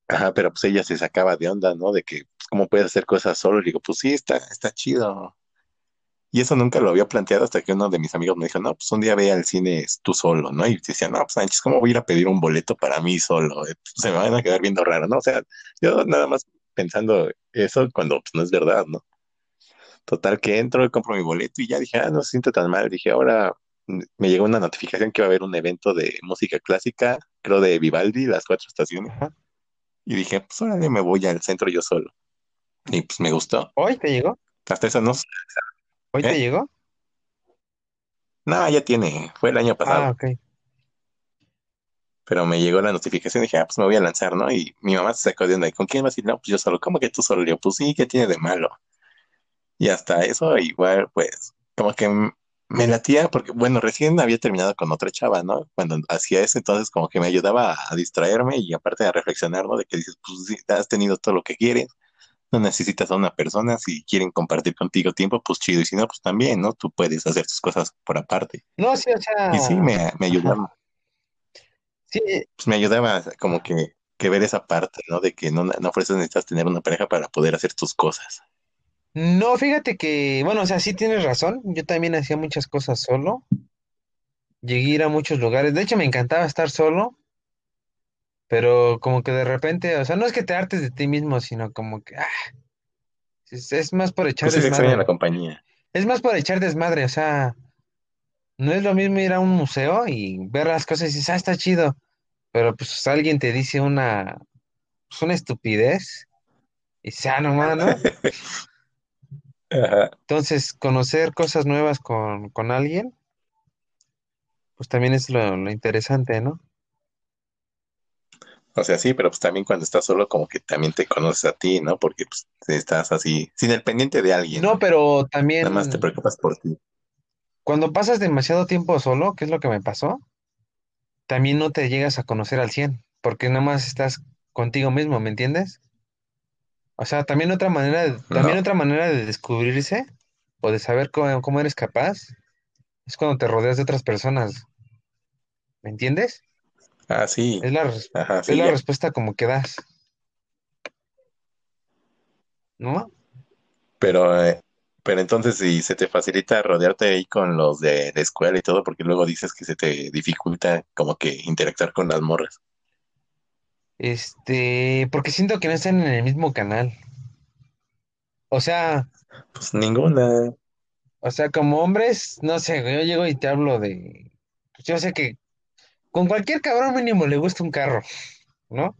ajá, pero pues ella se sacaba de onda, ¿no? De que, ¿cómo puedes hacer cosas solo? Y digo, pues sí, está, está chido. Y eso nunca lo había planteado hasta que uno de mis amigos me dijo, no, pues un día ve al cine tú solo, ¿no? Y decía, no, pues Sánchez, ¿cómo voy a ir a pedir un boleto para mí solo? Eh, pues, se me van a quedar viendo raro, ¿no? O sea, yo nada más pensando eso cuando pues, no es verdad, ¿no? Total que entro, compro mi boleto y ya dije, ah, no se siente tan mal. Dije, ahora me llegó una notificación que va a haber un evento de música clásica, creo de Vivaldi, las cuatro estaciones. Y dije, pues ahora me voy al centro yo solo. Y pues me gustó. ¿Hoy te llegó? Hasta eso no. ¿Hoy te ¿Eh? llegó? No, ya tiene, fue el año pasado. Ah, ok. Pero me llegó la notificación y dije, ah, pues me voy a lanzar, ¿no? Y mi mamá se sacó de onda, ¿y con quién vas a ir? No, pues yo solo, ¿cómo que tú solo? Y yo, pues sí, ¿qué tiene de malo? Y hasta eso, igual, pues, como que me latía, porque, bueno, recién había terminado con otra chava, ¿no? Cuando hacía eso, entonces como que me ayudaba a distraerme y aparte a reflexionar, ¿no? De que dices, pues sí, has tenido todo lo que quieres, no necesitas a una persona, si quieren compartir contigo tiempo, pues chido, y si no, pues también, ¿no? Tú puedes hacer tus cosas por aparte. No, sí, o Y sí, sea, me, ayudaba, Sí, pues me ayudaba como que, que ver esa parte, ¿no? De que no, no fuerzas necesitas tener una pareja para poder hacer tus cosas. no, fíjate que, bueno, o sea, sí tienes razón. Yo también hacía muchas cosas solo. Llegué a ir a muchos lugares. De hecho, me encantaba estar solo, pero como que de repente, o sea, no es que te hartes de ti mismo, sino como que, ah, es, es más por echar Pues la desmadre. compañía. Es más por echar desmadre, o sea, no es lo mismo ir a un museo y ver las cosas y dices, ah, está chido, pero pues alguien te dice una, pues, una estupidez y dices, ah, no más, ¿no? Ajá. Entonces, conocer cosas nuevas con, con alguien, pues también es lo, lo interesante, ¿no? O sea, sí, pero pues también cuando estás solo como que también te conoces a ti, ¿no? Porque pues estás así, sin el pendiente de alguien. No, pero Nada más te también preocupas por ti. cuando pasas demasiado tiempo solo, ¿qué es lo que me pasó? También no te llegas a conocer al 100, porque nada más estás contigo mismo, ¿me entiendes? O sea, también otra manera, de- también No. otra manera de descubrirse o de saber cómo, cómo eres capaz es cuando te rodeas de otras personas, ¿me entiendes? Ah, sí. Es la, es respuesta como que das, ¿no? Pero, eh, pero entonces si se te facilita rodearte ahí con los de la escuela y todo, porque luego dices que se te dificulta como que interactuar con las morras. Este, porque siento que no están en el mismo canal. O sea, Pues ninguna. o sea, como hombres, no sé, yo llego y te hablo de, pues yo sé que con cualquier cabrón mínimo le gusta un carro, ¿no?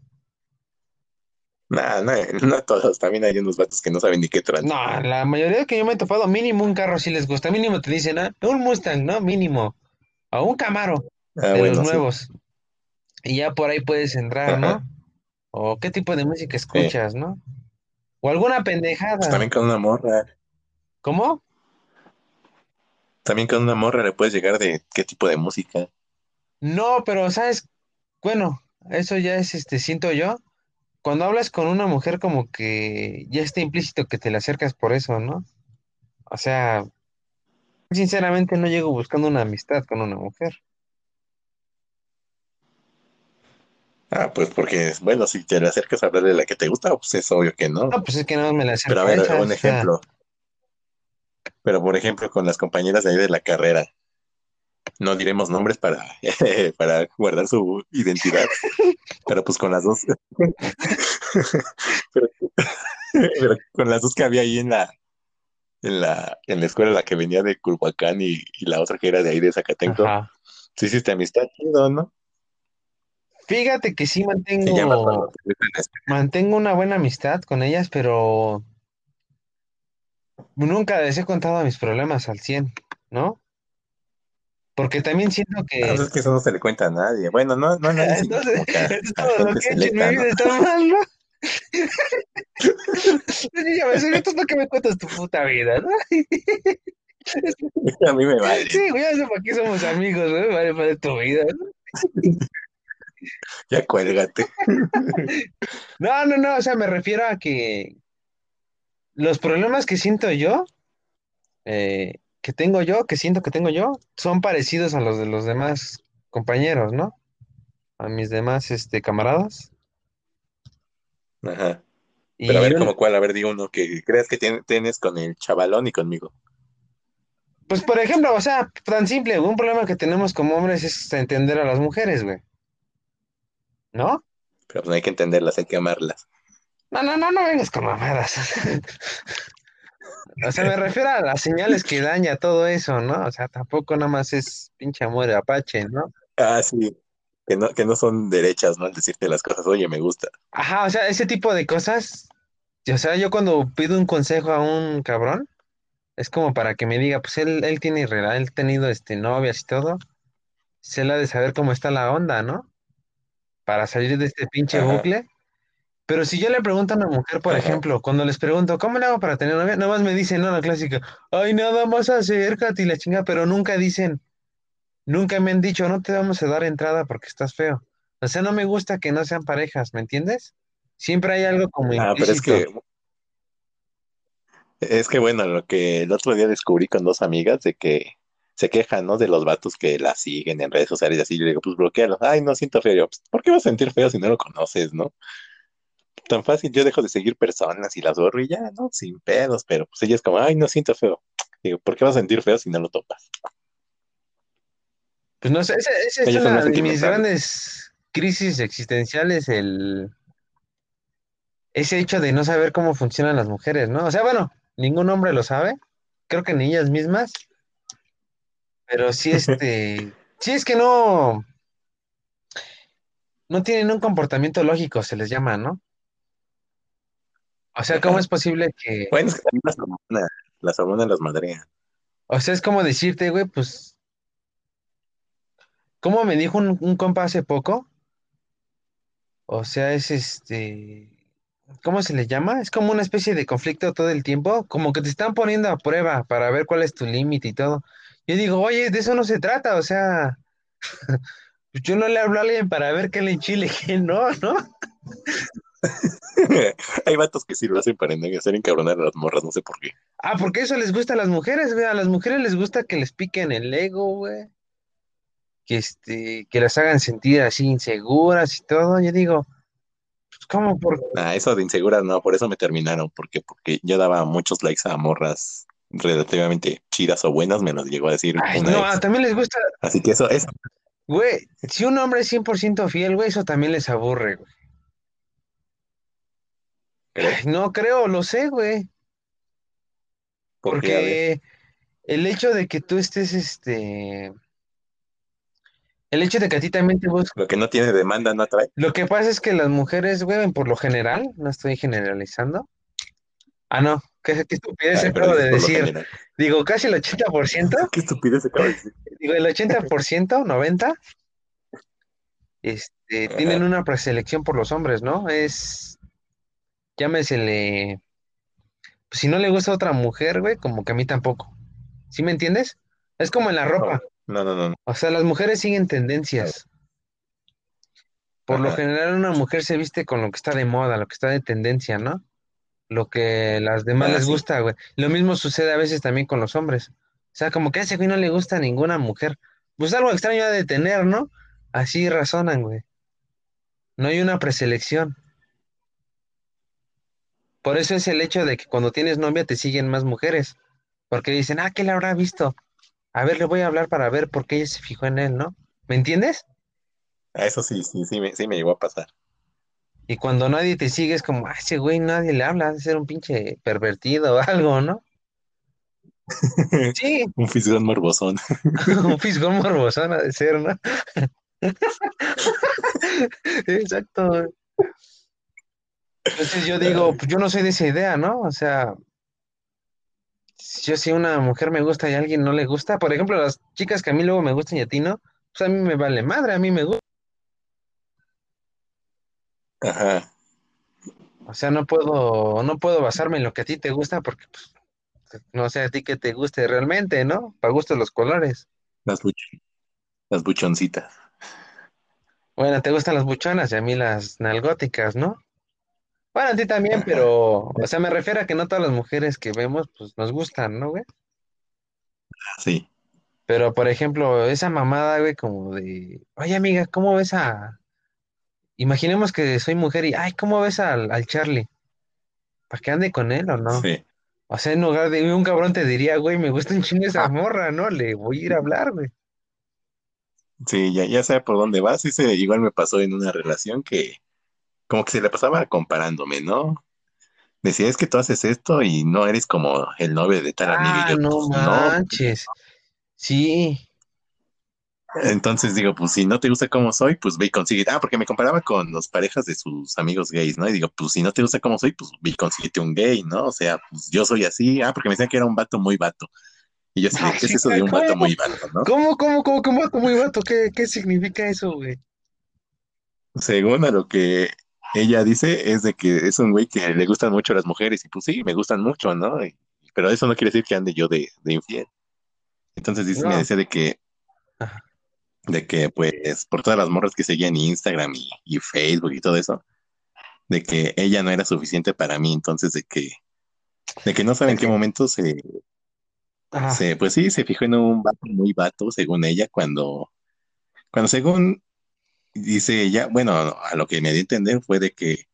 Nah, nah, no todos. También hay unos vatos que no saben ni qué trans. No, la mayoría que yo me he topado, mínimo un carro sí les gusta, mínimo te dicen, ah, un Mustang, ¿no? Mínimo, o un Camaro Ah, de los sí. nuevos. Y ya por ahí puedes entrar, ¿no? O qué tipo de música sí. escuchas, ¿no? O alguna Pues pendejada. también con una morra. ¿Cómo? También con una morra le puedes llegar de qué tipo de música. No, pero sabes, bueno, eso ya es, este, siento yo, cuando hablas con una mujer como que ya está implícito que te le acercas por eso, ¿no? O sea, sinceramente no llego buscando una amistad con una mujer. Ah, pues porque, bueno, si te le acercas a hablar de la que te gusta, pues es obvio que no. No, pues es que más me la Pero a acerco a ver, un o sea, ejemplo. Pero por ejemplo, con las compañeras de ahí de la carrera, no diremos nombres para, para guardar su identidad, pero pues con las dos, pero, pero con las dos que había ahí en la, en la, en la escuela, la que venía de Culhuacán y, y la otra que era de ahí de Zacatenco, sí hiciste amistad, chido, ¿no? Fíjate que sí mantengo, mantengo una buena amistad con ellas, pero nunca les he contado mis problemas al 100, ¿no? Porque también siento Ah, que pues es que eso no se le cuenta a nadie. Bueno, no, no a nadie, entonces, que a todo lo que he hecho en mi vida ¿no? está mal, ¿no? Ya ves, entonces ¿para qué me cuentas tu puta vida, no? A mí me vale. Sí, güey, sé para qué somos amigos, güey, vale para tu vida, ¿no? Ya cuélgate. No, no, no, o sea, me refiero a que los problemas que siento yo, eh, que tengo yo, que siento que tengo yo, son parecidos a los de los demás compañeros, ¿no? A mis demás, este, camaradas. Ajá. Pero a ver, ¿como cuál? A ver, di uno que creas que tien- tienes con el chavalón y conmigo. Pues por ejemplo, o sea, tan simple, un problema que tenemos como hombres es entender a las mujeres, güey. ¿No? Pero pues no hay que entenderlas, hay que amarlas. No, no, no, no vengas con mamadas. O sea, me refiero a las señales que daña todo eso, ¿no? O sea, tampoco nada más es pinche amor apache, ¿no? Ah, sí. Que no, que no son derechas, ¿no? Al decirte las cosas, oye, me gusta. Ajá, o sea, ese tipo de cosas. O sea, yo cuando pido un consejo a un cabrón, es como para que me diga, pues él, él tiene, él ha tenido este, novias y todo, se la de saber cómo está la onda, ¿no? Para salir de este pinche Ajá, bucle. Pero si yo le pregunto a una mujer, por ejemplo, cuando les pregunto, ¿cómo le hago para tener novia? Nada más me dicen, no, la clásica, ay, nada más acércate y la chinga, pero nunca dicen, nunca me han dicho, no te vamos a dar entrada porque estás feo. O sea, no me gusta que no sean parejas, ¿me entiendes? Siempre hay algo como Ah, pero es que, es que bueno, lo que el otro día descubrí con dos amigas de que se quejan, ¿no? De los vatos que la siguen en redes sociales y así. Yo digo, pues bloquealos. Ay, no siento feo. Yo, pues, ¿por qué vas a sentir feo si no lo conoces, no? Tan fácil, yo dejo de seguir personas y las borro y ya, ¿no? Sin pedos, pero pues ella es como, ay, no siento feo. Digo, ¿por qué vas a sentir feo si no lo topas? Pues no sé, esa esa es una de mis grandes crisis existenciales, el, ese hecho de no saber cómo funcionan las mujeres, ¿no? O sea, bueno, ningún hombre lo sabe, creo que ni ellas mismas, pero sí este, sí es que no, no tienen un comportamiento lógico, se les llama, ¿no? O sea, ¿cómo es posible que, Bueno, es que también las hormonas, las hormonas las madrean. o sea, es como decirte, güey, pues, ¿cómo me dijo un, un compa hace poco? O sea, es este, ¿cómo se le llama? Es como una especie de conflicto todo el tiempo, como que te están poniendo a prueba para ver cuál es tu límite y todo. Yo digo, oye, de eso no se trata, o sea, pues yo no le hablo a alguien para ver qué le enchile, qué no, ¿no? Hay vatos que sí lo hacen para hacer encabronar a las morras, no sé por qué. Ah, porque eso les gusta a las mujeres, güey, a las mujeres les gusta que les piquen el ego, güey, que este, que las hagan sentir así inseguras y todo. Yo digo, pues, ¿cómo por Ah, eso de inseguras no, por eso me terminaron, porque, porque yo daba muchos likes a morras relativamente chidas o buenas, me los llegó a decir Ay, una no, ah, ex. también les gusta, Así que eso, eso, güey, si un hombre es 100% fiel, güey, eso también les aburre, güey. No creo, lo sé, güey. Porque, el hecho de que tú estés, este, el hecho de que a ti también te busquen, lo que no tiene demanda no atrae. lo que pasa es que las mujeres, güey, por lo general, no estoy generalizando. Ah, no, qué, qué estupidez Ay, acabo de decir. Digo, casi el 80%, Qué estupidez acabo de decir. digo, el 80%, 90%, este, tienen una preselección por los hombres, ¿no? Es, llámesele, pues, si no le gusta a otra mujer, güey, como que a mí tampoco. ¿Sí me entiendes? Es como en la ropa. no, no, no. no. O sea, las mujeres siguen tendencias. Por lo general, una mujer se viste con lo que está de moda, lo que está de tendencia, ¿no? Lo que las demás Ah, les sí. gusta, güey. Lo mismo sucede a veces también con los hombres. O sea, como que a ese güey no le gusta a ninguna mujer. Pues algo extraño ha de tener, ¿no? Así razonan, güey. No hay una preselección. Por eso es el hecho de que cuando tienes novia te siguen más mujeres. Porque dicen, ah, ¿qué le habrá visto? A ver, le voy a hablar para ver por qué ella se fijó en él, ¿no? ¿Me entiendes? A eso sí, sí, sí me, sí me llegó a pasar. Y cuando nadie te sigue es como, ah, ese güey nadie le habla, ha de ser un pinche pervertido o algo, ¿no? Sí, Un fisgón morbosón. un fisgón morbosón ha de ser, ¿no? Exacto. Entonces yo digo, pues yo no soy de esa idea, ¿no? O sea, yo si una mujer me gusta y a alguien no le gusta, por ejemplo, las chicas que a mí luego me gustan y a ti no, pues a mí me vale madre, a mí me gusta. Ajá. O sea, no puedo, no puedo basarme en lo que a ti te gusta porque, pues, no sé a ti que te guste realmente, ¿no? Para gustos los colores. Las, buch- las buchoncitas. Bueno, te gustan las buchonas y a mí las nalgóticas, ¿no? Bueno, a ti también, pero, o sea, me refiero a que no todas las mujeres que vemos, pues nos gustan, ¿no, güey? Sí. Pero, por ejemplo, esa mamada, güey, como de, oye, amiga, ¿cómo ves a... Imaginemos que soy mujer y, ay, ¿cómo ves al, al Charlie? ¿Para que ande con él o no? Sí. O sea, en lugar de un cabrón te diría, güey, me gusta un chingo esa Ah, morra, ¿no? Le voy a ir a hablar, güey. sí, ya, ya sé por dónde vas. Ese igual me pasó en una relación que como que se le pasaba comparándome, ¿no? Decía, es que tú haces esto y no eres como el novio de tal amiga. Y Ah, yo, no pues no. manches. Sí. Entonces digo, pues si no te gusta cómo soy, pues ve y consigue. Ah, porque me comparaba con las parejas de sus amigos gays, ¿no? Y digo, pues si no te gusta cómo soy, pues ve y consíguete un gay, ¿no? O sea, pues yo soy así. Ah, porque me decían que era un vato muy vato. Y yo así ¿qué es eso de un vato muy vato, no? ¿Cómo, cómo, cómo, cómo, vato muy vato? ¿Qué, qué significa eso, güey? Según a lo que ella dice, es de que es un güey que le gustan mucho las mujeres. Y pues sí, me gustan mucho, ¿no? Y- pero eso no quiere decir que ande yo de, de infiel. Entonces dice, me decía de que de que pues por todas las morras que seguía en Instagram y, y Facebook y todo eso, de que ella no era suficiente para mí, entonces de que, de que no sabe en qué momento se, se, pues sí, se fijó en un vato muy vato, según ella, cuando, cuando según dice ella, bueno, a lo que me dio a entender fue de que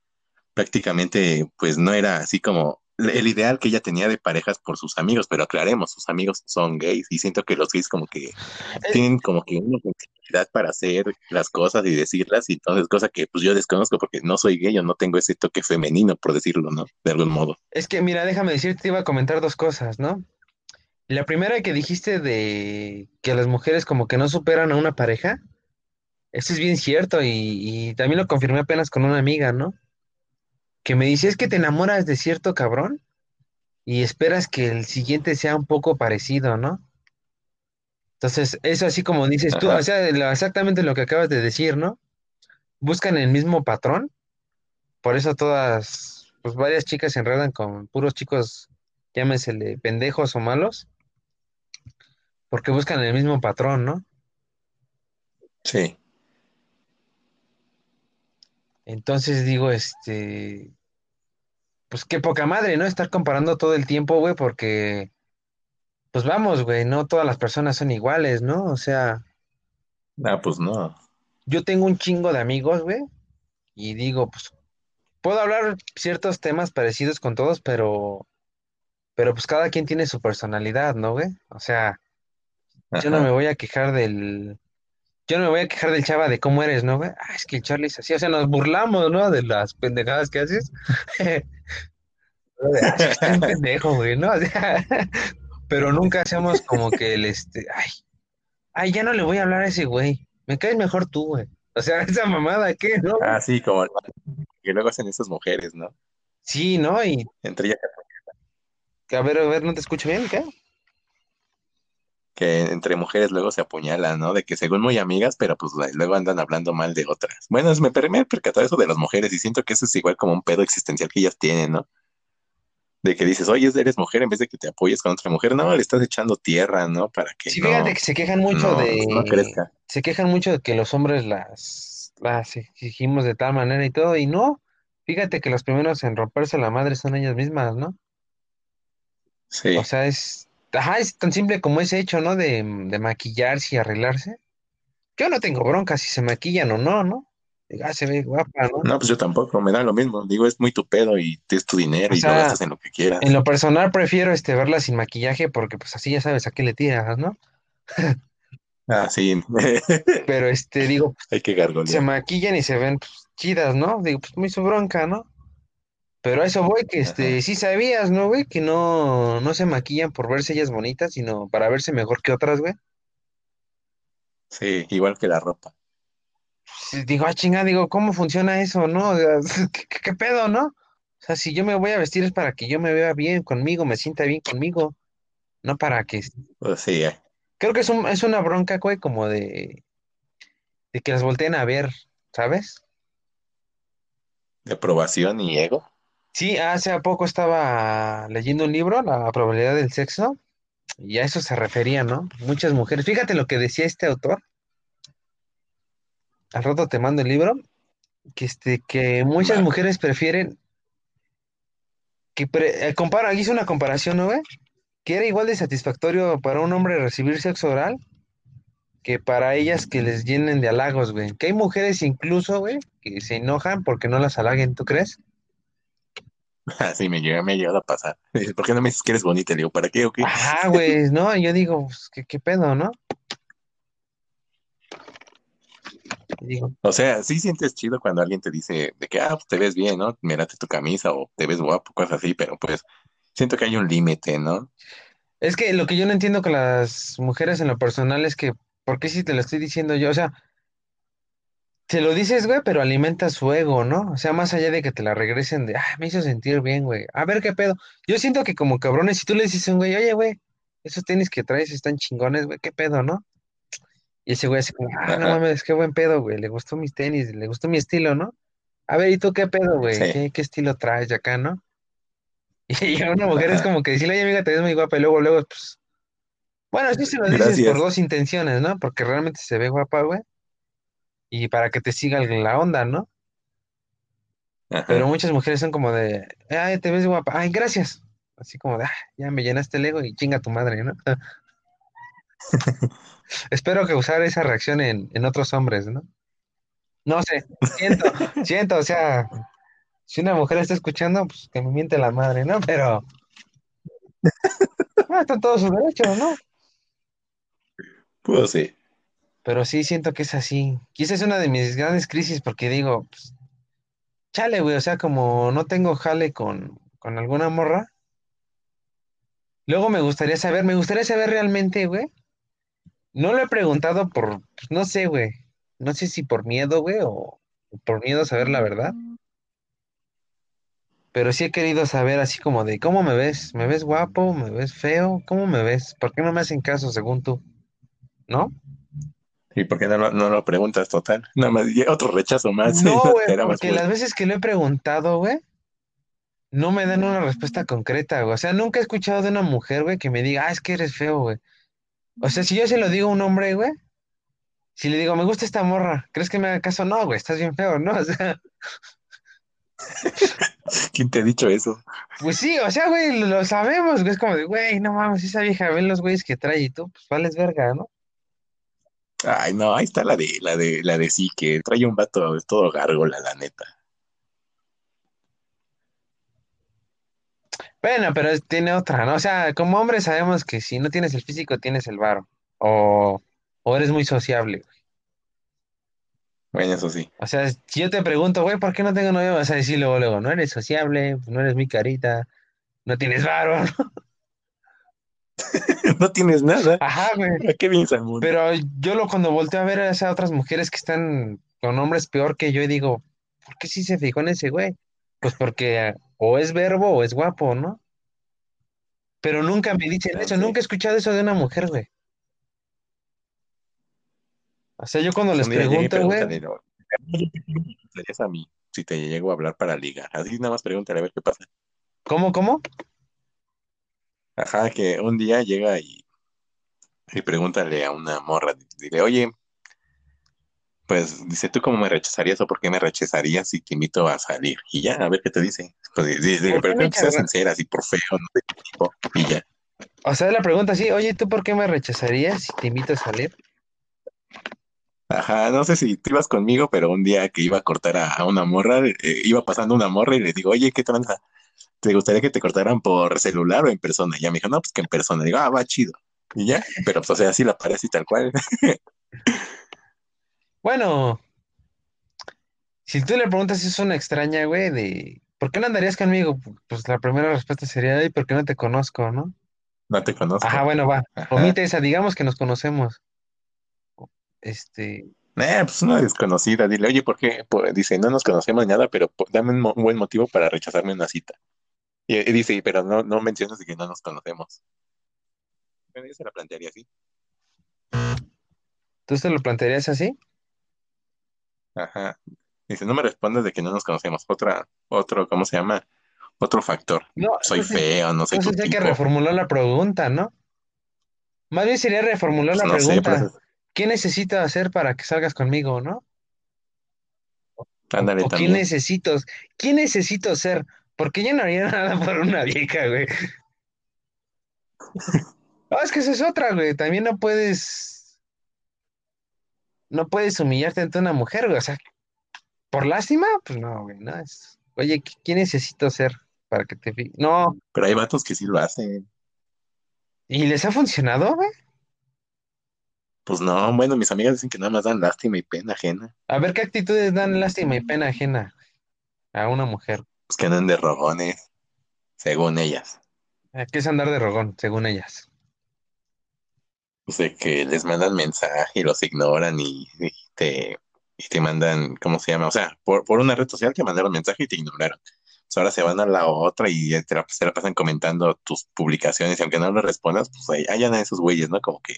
prácticamente pues no era así como el ideal que ella tenía de parejas por sus amigos, pero aclaremos, sus amigos son gays y siento que los gays como que Eh, tienen como que una sensibilidad para hacer las cosas y decirlas, y entonces cosa que pues yo desconozco porque no soy gay, yo no tengo ese toque femenino, por decirlo, ¿no? De algún modo. Es que, mira, déjame decirte, te iba a comentar dos cosas, ¿no? La primera que dijiste de que las mujeres como que no superan a una pareja, eso es bien cierto y, y también lo confirmé apenas con una amiga, ¿no? Que me dice, es que te enamoras de cierto cabrón y esperas que el siguiente sea un poco parecido, ¿no? Entonces, eso así como dices tú, o sea, exactamente lo que acabas de decir, ¿no? Buscan el mismo patrón, por eso todas, pues varias chicas se enredan con puros chicos, llámensele pendejos o malos, porque buscan el mismo patrón, ¿no? sí. Entonces digo, este, pues qué poca madre, ¿no? Estar comparando todo el tiempo, güey, porque, pues vamos, güey, no todas las personas son iguales, ¿no? O sea, Ah, pues no. yo tengo un chingo de amigos, güey, y digo, pues puedo hablar ciertos temas parecidos con todos, pero, pero pues cada quien tiene su personalidad, ¿no, güey? O sea, yo no me voy a quejar del, yo no me voy a quejar del chava de cómo eres, ¿no? Ah, es que el Charlie es así, o sea, nos burlamos, ¿no? De las pendejadas que haces. Está bien pendejo, güey, ¿no? O sea, pero nunca hacemos como que el este, ay, ay, ya no le voy a hablar a ese güey, me caes mejor tú, güey. O sea, esa mamada, ¿qué, no? Ah, sí, como que luego hacen esas mujeres, ¿no? Sí, ¿no? Y, Entre ellas a ver, a ver, ¿no te escucho bien? ¿Qué? Que entre mujeres luego se apuñalan, ¿no? De que según muy amigas, pero pues luego andan hablando mal de otras. Bueno, es- me, he percatado eso de las mujeres y siento que eso es igual como un pedo existencial que ellas tienen, ¿no? De que dices, oye, eres mujer, en vez de que te apoyes con otra mujer, no, le estás echando tierra, ¿no? Para que Sí, fíjate no, que se quejan mucho no, no de, crezca. se quejan mucho de que los hombres las, las exigimos de tal manera y todo, y no, fíjate que los primeros en romperse la madre son ellas mismas, ¿no? O Sí. sea, es, ajá, es tan simple como ese hecho, ¿no? De, de maquillarse y arreglarse. Yo no tengo bronca si se maquillan o no, ¿no? "Ah, se ve guapa, ¿no? No, pues yo tampoco, me da lo mismo. Digo, es muy tu pedo y es tu dinero O y lo sea, gastas en lo que en quieras. lo personal prefiero este verla sin maquillaje porque pues así ya sabes a qué le tiras, ¿no? Ah, sí. Pero este, digo, Hay que se maquillan y se ven pues, chidas, ¿no? Digo, pues muy su bronca, ¿no? Pero a eso voy, que este, Ajá. sí sabías, ¿no, güey? Que no, no se maquillan por verse ellas bonitas, sino para verse mejor que otras, güey. Sí, igual que la ropa. Digo, ah, chinga, digo, ¿cómo funciona eso, no? O sea, ¿qué, qué- qué pedo, no? O sea, si yo me voy a vestir es para que yo me vea bien conmigo, me sienta bien conmigo, no para que... Pues sí, eh, Creo que es un, es una bronca, güey, como de, de que las volteen a ver, ¿sabes? de aprobación y ego. Sí, hace poco estaba leyendo un libro, La probabilidad del sexo, y a eso se refería, ¿no? Muchas mujeres. Fíjate lo que decía este autor, al rato te mando el libro, que, este, que muchas mujeres prefieren, que pre- eh, compara, hizo una comparación, ¿no, güey? Que era igual de satisfactorio para un hombre recibir sexo oral que para ellas que les llenen de halagos, güey. Que hay mujeres incluso, güey, que se enojan porque no las halaguen, ¿tú crees? Así me llega, me ha llegado a pasar. Dice, ¿por qué no me dices que eres bonita? Le digo, ¿para qué o qué? Ajá, güey, no, yo digo, pues, ¿qué, qué pedo, no? Digo, O sea, sí sientes chido cuando alguien te dice de que, ah, pues te ves bien, ¿no? Mírate tu camisa o te ves guapo, cosas así, pero pues siento que hay un límite, ¿no? es que lo que yo no entiendo con las mujeres en lo personal es que, ¿por qué si te lo estoy diciendo yo? O sea, te lo dices, güey, pero alimenta su ego, ¿no? O sea, más allá de que te la regresen de, ah, me hizo sentir bien, güey. A ver qué pedo. Yo siento que como cabrones, si tú le dices a un güey, oye, güey, esos tenis que traes están chingones, güey, qué pedo, ¿no? Y ese güey así como, ah, no mames, qué buen pedo, güey, le gustó mis tenis, le gustó mi estilo, ¿no? A ver, ¿y tú qué pedo, güey? sí, ¿Qué, qué estilo traes de acá, no? Y a una mujer es como que decirle, oye, amiga, te ves muy guapa, y luego, luego, pues, bueno, sí se lo dices por dos intenciones, ¿no? Porque realmente se ve guapa, güey, y para que te siga la onda, ¿no? Pero muchas mujeres son como de, ay, te ves guapa, ay, gracias. Así como de, ah, ya me llenaste el ego y chinga tu madre, ¿no? Espero que usar esa reacción en, en otros hombres, ¿no? No sé, siento, siento, o sea, si una mujer está escuchando, pues que me miente la madre, ¿no? Pero, ah, está en todo su derecho, ¿no? Pues sí. Pero sí siento que es así. Quizás es una de mis grandes crisis porque digo, pues, chale, güey, o sea, como no tengo jale con, con alguna morra, luego me gustaría saber, me gustaría saber realmente, güey. No lo he preguntado por, pues, no sé, güey. No sé si por miedo, güey, o o por miedo a saber la verdad. Pero sí he querido saber así como de, ¿cómo me ves? ¿Me ves guapo? ¿Me ves feo? ¿Cómo me ves? ¿Por qué no me hacen caso según tú? ¿No? ¿Y por qué no, lo- no lo preguntas total? Nada más, otro rechazo más, No, güey, más porque las veces que lo he preguntado, güey, no me dan una respuesta concreta, güey. O sea, nunca he escuchado de una mujer, güey, que me diga, ah, es que eres feo, güey. O sea, si yo se lo digo a un hombre, güey, si le digo, me gusta esta morra, ¿crees que me haga caso? No, güey, estás bien feo, ¿no? O sea, ¿Quién te ha dicho eso? pues sí, o sea, güey, lo, lo sabemos, güey. Es como de, güey, no mames, esa vieja, ven los güeyes que trae y tú, pues vales verga, ¿no? Ay, no, ahí está la de, la de, la de sí, que trae un vato todo gárgola, la neta. Bueno, pero es- tiene otra, ¿no? O sea, como hombre sabemos que si no tienes el físico, tienes el varo. O, o eres muy sociable. güey. Bueno, eso sí. O sea, si yo te pregunto, güey, ¿por qué no tengo novio? Vas a decir luego, luego, no eres sociable, no eres muy carita, no tienes varo. No tienes nada. Ajá, güey. ¿A qué vienes al mundo? Pero yo lo cuando volteo a ver a esas otras mujeres que están con hombres peor que yo, y digo, ¿por qué sí se fijó en ese güey? Pues porque o es verbo o es guapo, ¿no? Pero nunca me dicen eso, nunca he escuchado eso de una mujer, güey. O sea, yo cuando les pregunto, güey, ¿no? A mí si te llego a hablar para ligar. Así nada más pregúntale a ver qué pasa. ¿cómo, cómo? Ajá, que un día llega y, y pregúntale a una morra, dile, oye, pues dice, ¿tú cómo me rechazarías o por qué me rechazarías si te invito a salir? Y ya, a ver qué te dice. Pues dile, ¿Por qué pero creo que sea charra- sincera, así por feo, no sé qué tipo, y ya. O sea, la pregunta sí, oye, ¿tú por qué me rechazarías si te invito a salir? Ajá, no sé si tú ibas conmigo, pero un día que iba a cortar a, a una morra, eh, iba pasando una morra y le digo, oye, ¿qué tranza? ¿Te gustaría que te cortaran por celular o en persona? Y ya me dijo, no, pues que en persona. Digo, ah, va chido. Y ya, pero pues, o sea, así la paré así tal cual. Bueno, si tú le preguntas si es una extraña, güey, de ¿por qué no andarías conmigo? Pues la primera respuesta sería, ay, ¿por qué no te conozco, no? No te Ajá, conozco. bueno, va. Ajá. Omite esa, digamos que nos conocemos. Este, Eh, pues una desconocida, dile, oye, ¿por qué? Pues, dice, no nos conocemos ni nada, pero dame un, mo- un buen motivo para rechazarme una cita. Y, y dice, pero no, no mencionas de que no nos conocemos. Bueno, yo se la plantearía así. ¿tú te lo plantearías así? Ajá. Dice, no me respondes de que no nos conocemos. Otra, otro, ¿cómo se llama? Otro factor. No, Soy feo, no soy tu entonces hay que tipo. reformular la pregunta, ¿no? Más bien sería reformular Pues la no sé, pero pregunta. eso- ¿Qué necesito hacer para que salgas conmigo, no? ¿O, ándale o qué también. necesito? ¿Qué necesito ser? Porque yo no haría nada por una vieja, güey. No, es que esa es otra, güey. También no puedes, no puedes humillarte ante una mujer, güey. O sea, por lástima, pues no, güey, no es. Oye, ¿qué, qué necesito ser? para que te No, Pero hay vatos que sí lo hacen. ¿y les ha funcionado, güey? Pues no, bueno, mis amigas dicen que nada más dan lástima y pena ajena. A ver qué actitudes dan lástima y pena ajena a una mujer. Pues que andan de rogones, según ellas. ¿A ¿Qué es andar de rogón, según ellas? O sea, que les mandan mensaje y los ignoran y, y te, y te mandan, ¿cómo se llama? O sea, por, por una red social te mandaron mensaje y te ignoraron. Pues ahora se van a la otra y te la, se la pasan comentando tus publicaciones y aunque no le respondas, pues ahí hay a esos güeyes, ¿no? Como que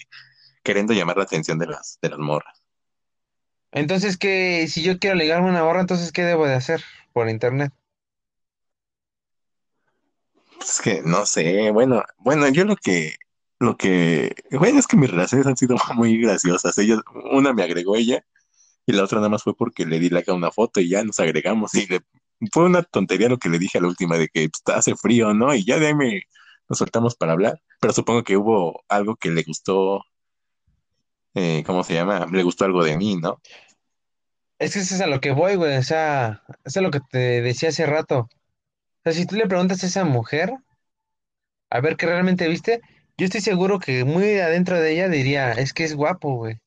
queriendo llamar la atención de las, de las morras. Entonces, ¿qué? Si yo quiero ligarme una borra, entonces, ¿qué debo de hacer por internet? Es que no sé, bueno, bueno, yo lo que, lo que, bueno, es que mis relaciones han sido muy graciosas. Ella, una me agregó ella y la otra nada más fue porque le di like a una foto y ya nos agregamos y le, fue una tontería lo que le dije a la última de que pues, hace frío, ¿no? Y ya de ahí me, nos soltamos para hablar, pero supongo que hubo algo que le gustó, eh, ¿cómo se llama? Le gustó algo de mí, ¿no? Es que eso es a lo que voy, güey. O sea, eso es lo que te decía hace rato. O sea, si tú le preguntas a esa mujer, a ver qué realmente viste, yo estoy seguro que muy adentro de ella diría, es que es guapo, güey.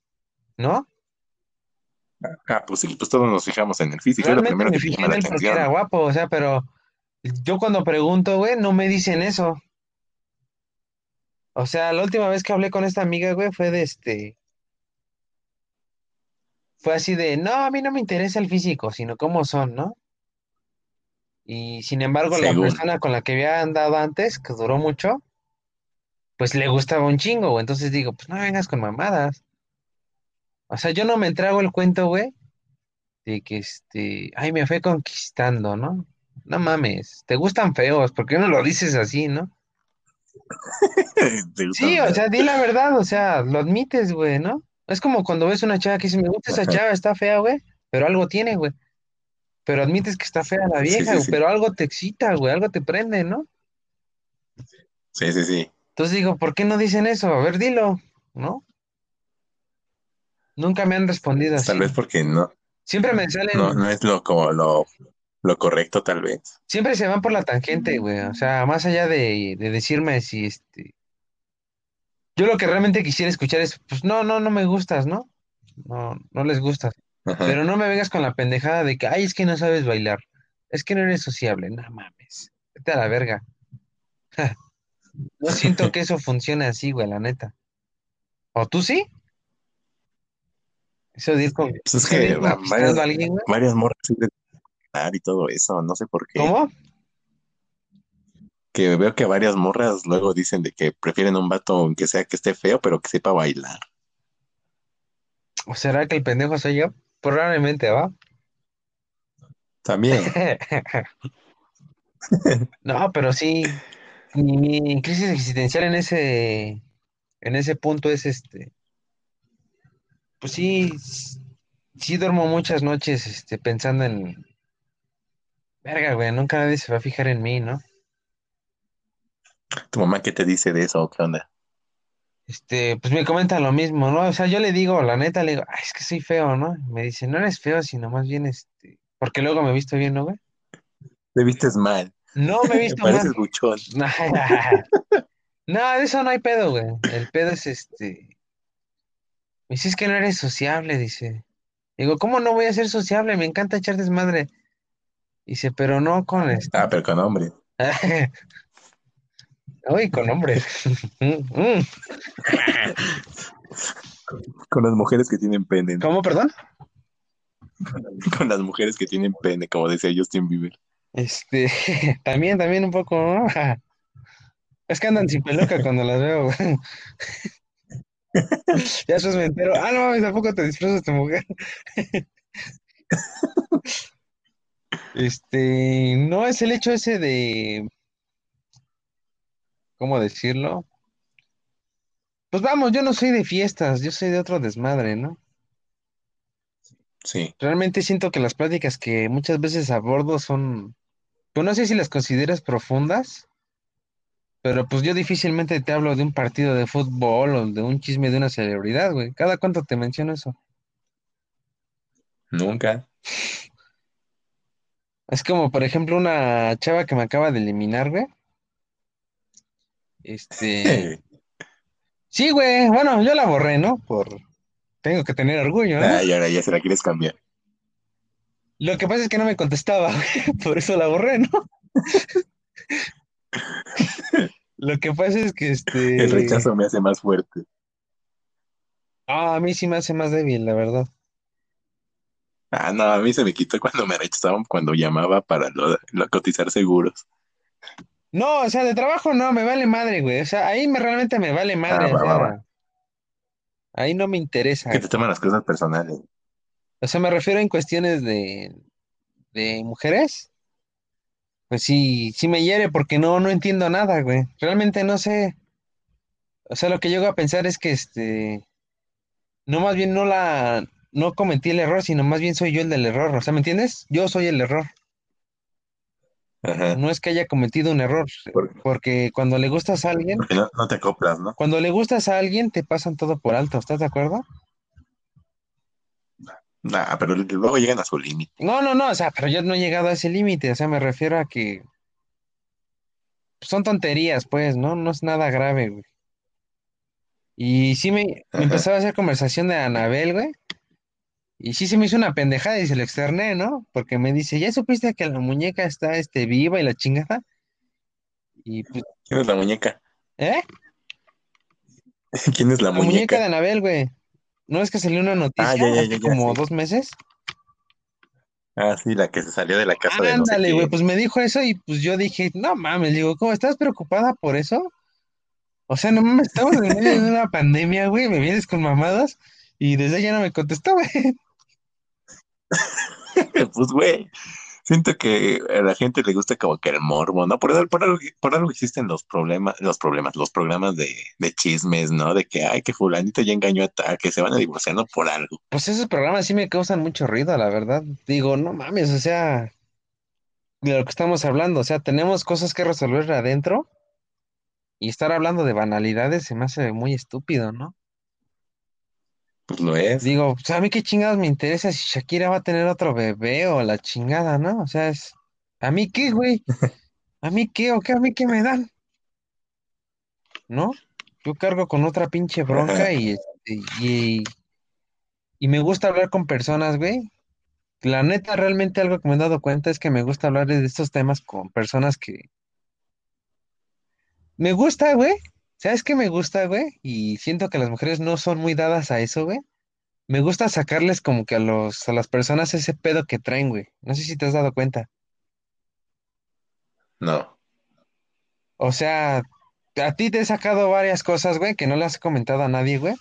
¿No? Ah, pues sí, pues todos nos fijamos en el físico, es lo Realmente primero me fijé en la él porque era guapo, o sea, pero yo cuando pregunto, güey, no me dicen eso. O sea, la última vez que hablé con esta amiga, güey, fue de este, fue así de, no, a mí no me interesa el físico, sino cómo son, ¿no? Y sin embargo, la persona con la que había andado antes, que duró mucho, pues le gustaba un chingo, güey. Entonces digo, pues no vengas con mamadas. O sea, yo no me trago el cuento, güey, de que este, ay, me fue conquistando, ¿no? No mames, te gustan feos, ¿por qué no lo dices así, no? Sí, o sea, di la verdad, o sea, lo admites, güey, ¿no? Es como cuando ves una chava que dice, me gusta esa chava, está fea, güey, pero algo tiene, güey. Pero admites que está fea la vieja, sí, pero algo te excita, güey, algo te prende, ¿no? Sí, sí, sí. Entonces digo, ¿por qué no dicen eso? A ver, dilo, ¿no? Nunca me han respondido Pues, tal así. vez porque no, Siempre me no, salen, no es lo como lo, lo correcto, tal vez. siempre se van por la tangente, güey. O sea, más allá de, de decirme si este. Yo lo que realmente quisiera escuchar es, pues no, no, no me gustas, ¿no? No, no les gustas. Ajá. Pero no me vengas con la pendejada de que, ay, es que no sabes bailar. Es que no eres sociable. No mames. Vete a la verga. No siento que eso funcione así, güey, la neta. ¿O tú sí? Eso de ir con, Pues es que va- varias, a alguien, güey. varias morras y todo eso, no sé por qué. ¿Cómo? Que veo que varias morras luego dicen de que prefieren un vato aunque sea que esté feo, pero que sepa bailar. ¿O será que el pendejo soy yo? Probablemente, ¿va? También. No, pero sí, mi, mi crisis existencial en ese, en ese punto es este, pues sí, sí duermo muchas noches, este, pensando en, verga, güey, nunca nadie se va a fijar en mí, ¿no? ¿Tu mamá qué te dice de eso? ¿Qué onda? Este, pues me comenta lo mismo, ¿no? O sea, yo le digo, la neta, le digo, ay, es que soy feo, ¿no? Me dice, no eres feo, sino más bien, este, porque luego me he visto bien, ¿no, güey? Te vistes mal. No me he visto mal. Pareces buchón. No, de eso no hay pedo, güey. El pedo es este. Me dice, es que no eres sociable, dice. Digo, ¿cómo no voy a ser sociable? Me encanta echar desmadre. Dice, pero no con este. Ah, pero con hombre. Uy, con hombres. Con las mujeres que tienen pene. ¿no? ¿Cómo, perdón? Con las mujeres que tienen pene, como decía Justin Bieber. Este, también, también un poco, ¿no? Es que andan sin peluca cuando las veo. Ya después me entero. Ah, no mames, ¿a poco te disfrazas de mujer? Este, no es el hecho ese de, ¿cómo decirlo? Pues vamos, yo no soy de fiestas, yo soy de otro desmadre, ¿no? Sí. Realmente siento que las pláticas que muchas veces abordo son, pues no sé si las consideras profundas, pero pues yo difícilmente te hablo de un partido de fútbol o de un chisme de una celebridad, güey. ¿Cada cuánto te menciono eso? Nunca. Es como, por ejemplo, una chava que me acaba de eliminar, güey. Este, sí, güey, bueno, yo la borré, ¿no? Por, tengo que tener orgullo, ¿no? Ah, y ahora ya se la quieres cambiar. Lo que pasa es que no me contestaba, güey, por eso la borré, ¿no? Lo que pasa es que, El este, rechazo me hace más fuerte. ah, a mí sí me hace más débil, la verdad. Ah, no, a mí se me quitó cuando me rechazaban cuando llamaba para lo, lo- cotizar seguros. No, o sea, de trabajo no, me vale madre, güey. O sea, ahí me realmente me vale Ah, madre, o va, va, va. sea, ahí no me interesa. Que te toman las cosas personales. O sea, me refiero en cuestiones de, de mujeres. Pues sí, sí me hiere porque no, no entiendo nada, güey. Realmente no sé. O sea, lo que llego a pensar es que este, no más bien no la, no cometí el error, sino más bien soy yo el del error. O sea, ¿me entiendes? Yo soy el error. Ajá. No es que haya cometido un error, Por- porque cuando le gustas a alguien, Porque no, no te acoplas, ¿no? cuando le gustas a alguien, te pasan todo por alto. ¿Estás de acuerdo? Nah, pero luego llegan a su límite. No, no, no, o sea, pero yo no he llegado a ese límite. O sea, me refiero a que son tonterías, pues, ¿no? No es nada grave, güey. Y sí me, me empezaba a hacer conversación de Anabel, güey. Y sí se me hizo una pendejada y se lo externé, ¿no? Porque me dice, ¿ya supiste que la muñeca está este, viva y la chingada? Y pues, ¿Quién es la muñeca? ¿eh? ¿Quién es la La muñeca muñeca? de Anabel, güey. ¿No es que salió una Ah, noticia ya, ya, ya, hace como sí. dos meses? Ah, sí, la que se salió de la casa de no sé Ándale, güey, pues me dijo eso y pues yo dije, no mames, digo, ¿cómo estás preocupada por eso? O sea, no mames, estamos en medio de una pandemia, güey, me vienes con mamadas y desde ya no me contestó, güey. Pues, güey, siento que a la gente le gusta como que el morbo, ¿no? Por, por algo, por algo existen los problemas, los problemas, los programas de, de chismes, ¿no? De que, ay, que fulanito ya engañó a tal, que se van a divorciar, ¿no? Por algo. Pues esos programas sí me causan mucho ruido, la verdad. Digo, no mames, o sea, de lo que estamos hablando, o sea, tenemos cosas que resolver adentro y estar hablando de banalidades se me hace muy estúpido, ¿no? Pues lo es. Digo, pues a mí qué chingados me interesa si Shakira va a tener otro bebé o la chingada, ¿no? O sea, es, ¿a mí qué, güey? ¿A mí qué o qué? ¿A mí qué me dan? ¿No? Yo cargo con otra pinche bronca y, este, y, y me gusta hablar con personas, güey. La neta, realmente algo que me he dado cuenta es que me gusta hablar de estos temas con personas que me gusta, güey. ¿Sabes qué me gusta, güey? Y siento que las mujeres no son muy dadas a eso, güey. Me gusta sacarles como que a los, a las personas ese pedo que traen, güey. No sé si te has dado cuenta. No. O sea, a ti te he sacado varias cosas, güey, que no le has comentado a nadie, güey.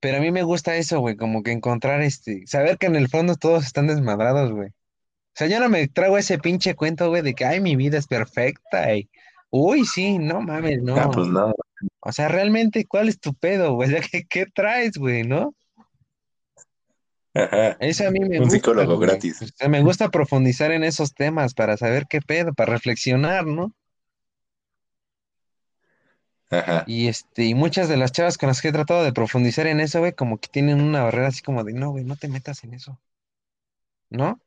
Pero a mí me gusta eso, güey, como que encontrar este, saber que en el fondo todos están desmadrados, güey. O sea, yo no me trago ese pinche cuento, güey, de que, ay, mi vida es perfecta y, uy, sí, no mames, Ah, no. pues no. O sea, realmente, ¿cuál es tu pedo, güey? ¿qué, qué traes, güey, no? Ajá. Eso a mí me Un gusta, psicólogo güey. gratis. O sea, me gusta profundizar en esos temas para saber qué pedo, para reflexionar, ¿no? Ajá. Y este, y muchas de las chavas con las que he tratado de profundizar en eso, güey, como que tienen una barrera así como de, no, güey, no te metas en eso, ¿no?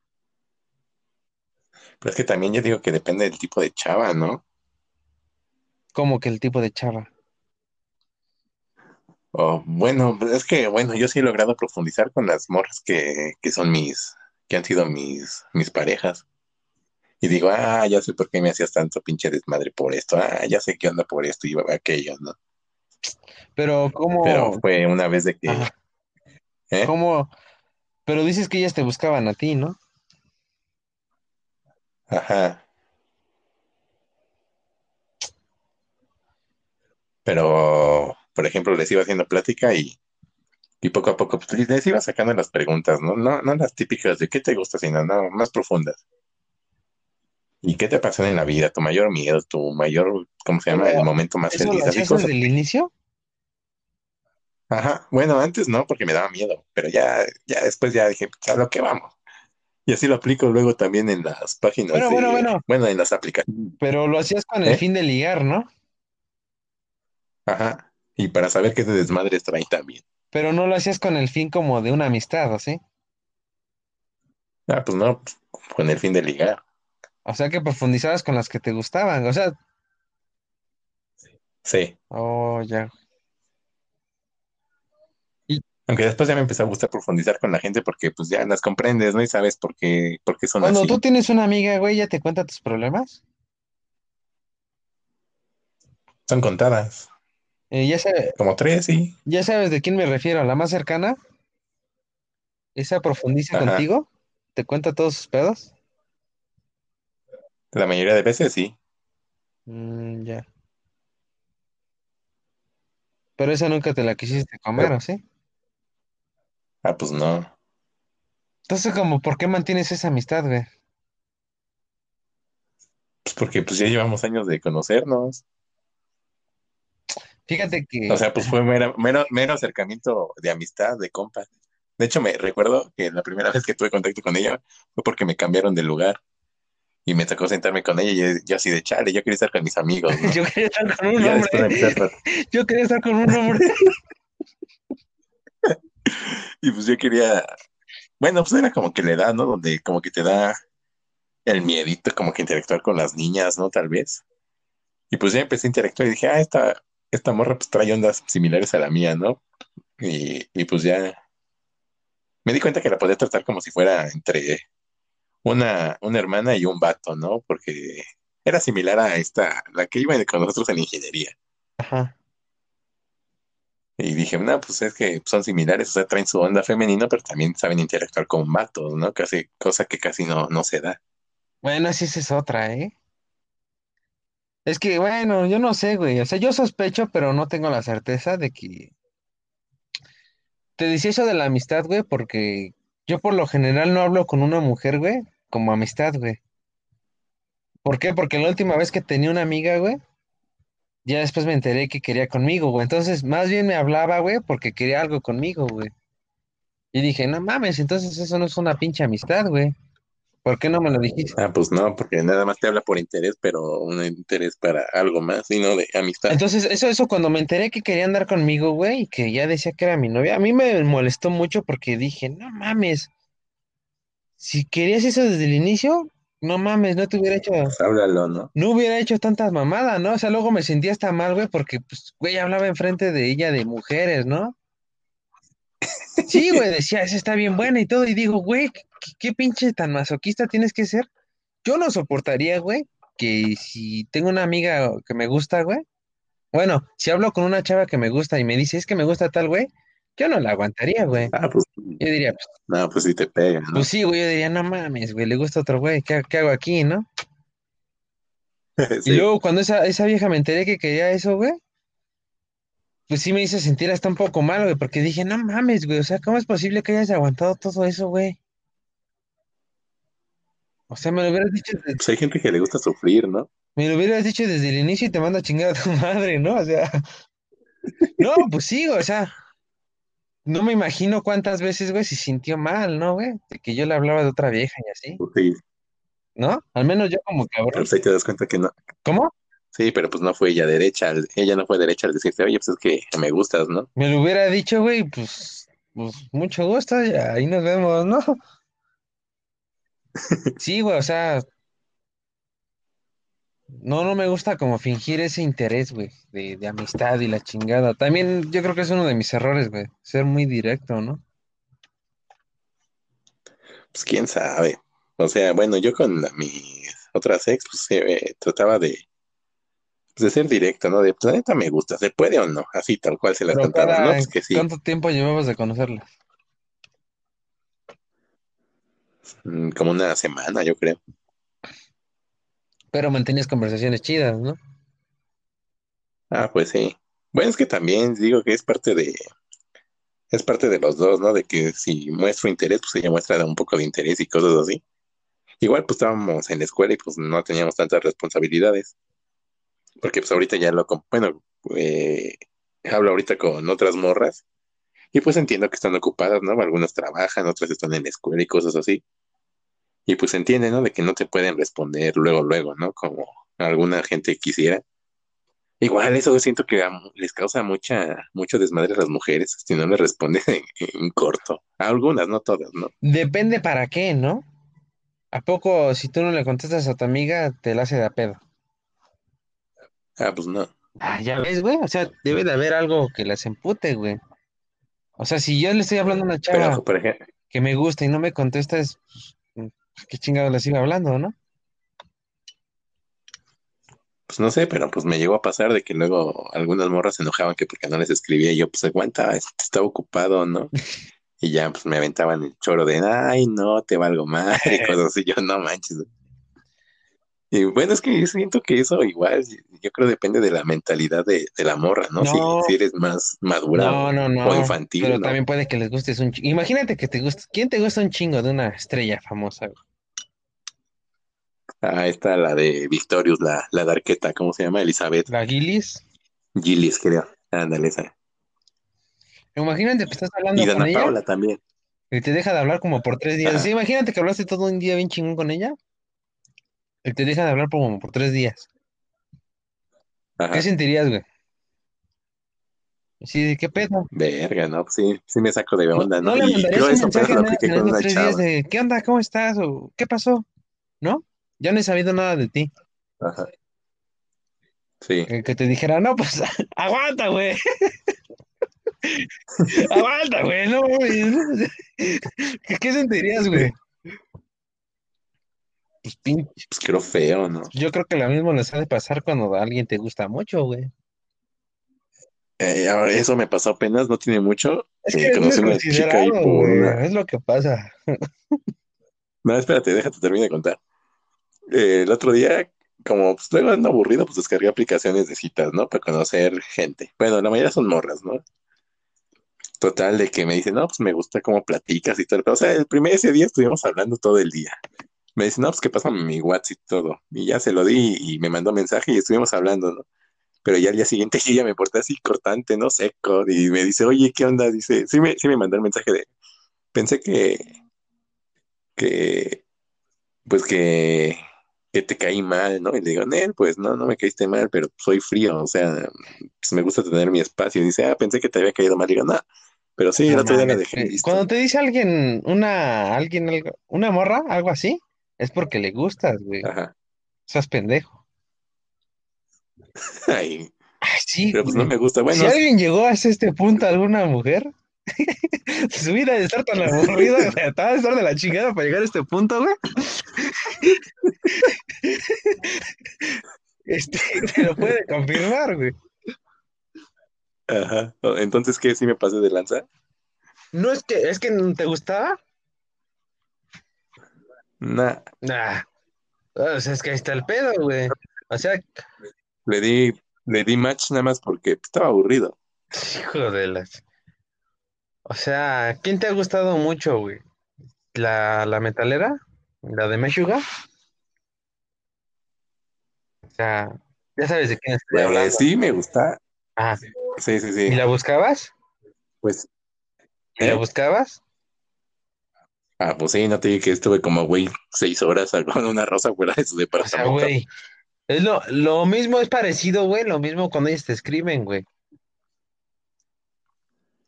Pero es que también yo digo que depende del tipo de chava, ¿no? Como que el tipo de chava. O bueno, es que bueno, yo sí he logrado profundizar con las morras que, que son mis, que han sido mis, mis parejas. Y digo, ah, ya sé por qué me hacías tanto pinche desmadre por esto, ah, ya sé qué onda por esto y aquello, ¿no? Pero, Pero ¿cómo? fue una vez de que, ¿eh? ¿cómo? Pero dices que ellas te buscaban a ti, ¿no? Ajá. Pero, por ejemplo, les iba haciendo plática y, y poco a poco pues, les iba sacando las preguntas, ¿no? No, no las típicas de qué te gusta, sino no, más profundas. ¿Y qué te pasó en la vida? Tu mayor miedo, tu mayor, ¿cómo se llama? El momento más ¿eso feliz, cosas. desde el inicio? Ajá. Bueno, antes no, porque me daba miedo, pero ya, ya después ya dije, pues, a lo que vamos. Y así lo aplico luego también en las páginas Bueno, bueno, de, bueno, bueno, en las aplicaciones. pero lo hacías con el ¿Eh? fin de ligar, ¿no? Ajá. Y para saber qué de desmadres trae también. Pero no lo hacías con el fin como de una amistad, ¿o sí? Ah, pues no, pues, con el fin de ligar. O sea que profundizabas con las que te gustaban. O sea, Sí. oh, ya. Y Aunque después ya me empezó a gustar profundizar con la gente porque pues ya las comprendes, ¿no? Y sabes por qué, por qué son cuando tú tienes una amiga, güey, ya te cuenta tus problemas. Son contadas. Eh, ya sabes, Como tres, sí. ya sabes de quién me refiero. La más cercana, esa profundiza Ajá. contigo, te cuenta todos sus pedos. La mayoría de veces sí. Mm, ya. Pero esa nunca te la quisiste comer, Pero, ¿o sí? ah, pues no. Entonces, como, ¿por qué mantienes esa amistad, güey? Pues porque pues ya llevamos años de conocernos. Fíjate O que, sea, pues fue mero, mero, mero acercamiento de amistad, de compa. De hecho, me recuerdo que la primera vez que tuve contacto con ella fue porque me cambiaron de lugar y me tocó sentarme con ella y yo, yo así de chale, yo quería estar con mis amigos, ¿no? yo quería estar con un hombre. Yo quería estar con un hombre. Y pues yo quería, bueno, pues era como que la edad, ¿no? Donde como que te da el miedito, como que interactuar con las niñas, ¿no? Tal vez. Y pues ya empecé a interactuar y dije, ah, esta, esta morra pues trae ondas similares a la mía, ¿no? Y, y pues ya me di cuenta que la podía tratar como si fuera entre una, una hermana y un vato, ¿no? Porque era similar a esta, la que iba con nosotros en ingeniería. Ajá. Y dije, no, pues es que son similares, o sea, traen su onda femenina, pero también saben interactuar con vatos, ¿no? Casi, cosa que casi no, no se da. Bueno, sí, esa es otra, ¿eh? Es que, bueno, yo no sé, güey. O sea, yo sospecho, pero no tengo la certeza de que... Te decía eso de la amistad, güey, porque yo por lo general no hablo con una mujer, güey, como amistad, güey. ¿Por qué? Porque la última vez que tenía una amiga, güey, ya después me enteré que quería conmigo, güey. Entonces, más bien me hablaba, güey, porque quería algo conmigo, güey. Y dije, no mames, entonces eso no es una pinche amistad, güey. ¿Por qué no me lo dijiste? Ah, pues no, porque nada más te habla por interés, pero un interés para algo más, y no de amistad. Entonces, eso, eso cuando me enteré que quería andar conmigo, güey, y que ya decía que era mi novia, a mí me molestó mucho porque dije, no mames, si querías eso desde el inicio, no mames, no te hubiera hecho, Pues háblalo, ¿no? no hubiera hecho tantas mamadas, ¿no? O sea, luego me sentía hasta mal, güey, porque, pues, güey, hablaba enfrente de ella de mujeres, ¿no? Sí, güey, decía, esa está bien buena y todo, y digo, güey, ¿qué, qué pinche tan masoquista tienes que ser? Yo no soportaría, güey, que si tengo una amiga que me gusta, güey, bueno, si hablo con una chava que me gusta y me dice, es que me gusta tal, güey, yo no la aguantaría, güey. Ah, pues, Yo diría, pues, no, pues sí te pega, pues sí, güey, yo diría, no mames, güey, le gusta otro güey, ¿qué, qué hago aquí, no? Y Sí. luego cuando esa, esa vieja me enteré que quería eso, güey, pues sí me hizo sentir hasta un poco mal, güey, porque dije, no mames, güey, o sea, ¿cómo es posible que hayas aguantado todo eso, güey? O sea, me lo hubieras dicho, de- Pues hay gente que le gusta sufrir, ¿no? me lo hubieras dicho desde el inicio y te manda a chingar a tu madre, ¿no? O sea, no, pues sí, o sea, no me imagino cuántas veces, güey, se sintió mal, ¿no, güey? De que yo le hablaba de otra vieja y así, sí, ¿no? Al menos yo como pero cabrón. pues ahí te das cuenta que no. ¿Cómo? Sí, pero pues no fue ella derecha, ella no fue derecha al decirte, oye, pues es que me gustas, ¿no? Me lo hubiera dicho, güey, pues, pues mucho gusto, ya, ahí nos vemos, ¿no? Sí, güey, o sea, no, no me gusta como fingir ese interés, güey, de, de amistad y la chingada. También yo creo que es uno de mis errores, güey, ser muy directo, ¿no? Pues quién sabe. O sea, bueno, yo con la- mis otras ex, pues eh, trataba de, pues, de ser directo, ¿no? De, pues la neta me gusta, ¿se puede o no? Así tal cual se las Pero cantaba, ¿no? Pues que sí, ¿cuánto tiempo llevabas de conocerla? mm, como una semana, yo creo. Pero mantenías conversaciones chidas, ¿no? Ah, pues sí. Bueno, es que también digo que es parte de, es parte de los dos, ¿no? De que si muestro interés, pues ella muestra un poco de interés y cosas así. Igual pues estábamos en la escuela y pues no teníamos tantas responsabilidades. Porque pues ahorita ya lo, bueno, eh, hablo ahorita con otras morras y pues entiendo que están ocupadas, ¿no? Algunas trabajan, otras están en la escuela y cosas así. Y pues entienden, ¿no? De que no te pueden responder luego, luego, ¿no? Como alguna gente quisiera. Igual eso siento que les causa mucha, mucho desmadre a las mujeres si no les responden en, en corto. A algunas, no todas, ¿no? Depende para qué, ¿no? ¿A poco si tú no le contestas a tu amiga, te la hace de a pedo? Ah, pues no. Ah, ya ves, güey. O sea, debe de haber algo que las empute, güey. O sea, si yo le estoy hablando a una chava Pero, por ejemplo, que me gusta y no me contesta, es, pues, qué chingado le sigo hablando, ¿no? pues no sé, pero pues me llegó a pasar de que luego algunas morras se enojaban que porque no les escribía y yo pues aguanta, estaba ocupado, ¿no? Y ya pues me aventaban el choro de, ay, no, te valgo más y cosas así, yo no manches. Y bueno, es que yo siento que eso igual, yo creo depende de la mentalidad de, de la morra, ¿no? Si, No, si eres más madura no, o, no, o no. infantil, Pero también puede que les gustes un chingo. Imagínate que te gusta. ¿Quién te gusta un chingo de una estrella famosa, güey? Ah, está la de Victorious, la, la darqueta, ¿cómo se llama? Elizabeth La Gillis. Gillies, creo. Ándale, esa. Imagínate que estás Y hablando con Dana ella Paula también. y te deja de hablar como por tres días. Sí, imagínate que hablaste todo un día bien chingón con ella y te deja de hablar por- como por tres días. ¿Qué sentirías, güey? Sí, ¿qué pedo? Verga, ¿no? Sí, sí me saco de ¿No, onda, ¿no? no le mandarías un mensaje en días de ¿qué onda? ¿Cómo estás? o ¿qué pasó? ¿No? Ya no he sabido nada de ti. Ajá. Sí. Que, que te dijera, no, pues aguanta, güey, aguanta, güey, no, mames". ¿Qué, qué sentirías, güey? Pues pin- Pues creo feo, ¿no? yo creo que lo mismo les ha de pasar cuando a alguien te gusta mucho, güey. Eh, eso me pasó apenas, no tiene mucho. Es que Eh, conocí una chica ahí por una... es lo que pasa. No, espérate, déjate terminar de contar. Eh, el otro día, como pues, luego ando aburrido, pues descargué aplicaciones de citas, ¿no? Para conocer gente. Bueno, la mayoría son morras, ¿no? Total, de que me dicen, no, pues me gusta cómo platicas y todo. O sea, el primer ese día estuvimos hablando todo el día. Me dice, no, pues que pasa mi WhatsApp y todo. Y ya se lo di y me mandó mensaje y estuvimos hablando, ¿no? Pero ya al día siguiente yo ya me porté así cortante, ¿no? Seco. Y me dice, oye, ¿qué onda? Dice, sí me, sí me mandó el mensaje de, pensé que, que, pues que, que te caí mal, ¿no? Y le digo, Nel, pues no, no me caíste mal, pero soy frío, o sea, pues me gusta tener mi espacio. Y dice, ah, pensé que te había caído mal. Y digo, no, pero sí, el otro día la dejé. Cuando te dice alguien, una, alguien, algo, una morra, algo así, es porque le gustas, güey. Ajá. Seas pendejo. Ay, Ay, sí, pero pues no güey. me gusta. Si Bueno, alguien llegó hasta este punto, alguna mujer, su vida de estar tan aburrida, sea, estaba de estar de la chingada para llegar a este punto, güey. Este, te lo puede confirmar, güey. ajá. Entonces, ¿qué? ¿Sí me pasé de lanza? No es que, es que te gustaba. Nah, Nah, o sea, es que ahí está el pedo, güey. O sea, le di, le di match nada más porque estaba aburrido. hijo de las. O sea, ¿quién te ha gustado mucho, güey? ¿La, la metalera? ¿La de Meshuga? O sea, ya sabes de quién estoy hablando. sí, me gusta. Ah, Sí, sí, ¿y sí. la buscabas? Pues, ¿Y la ¿eh? buscabas? Ah, pues sí, no te dije que estuve como, güey, seis horas con una rosa fuera de su O sea, departamento. güey, es lo, lo mismo, es parecido, güey, lo mismo cuando ellos te escriben, güey.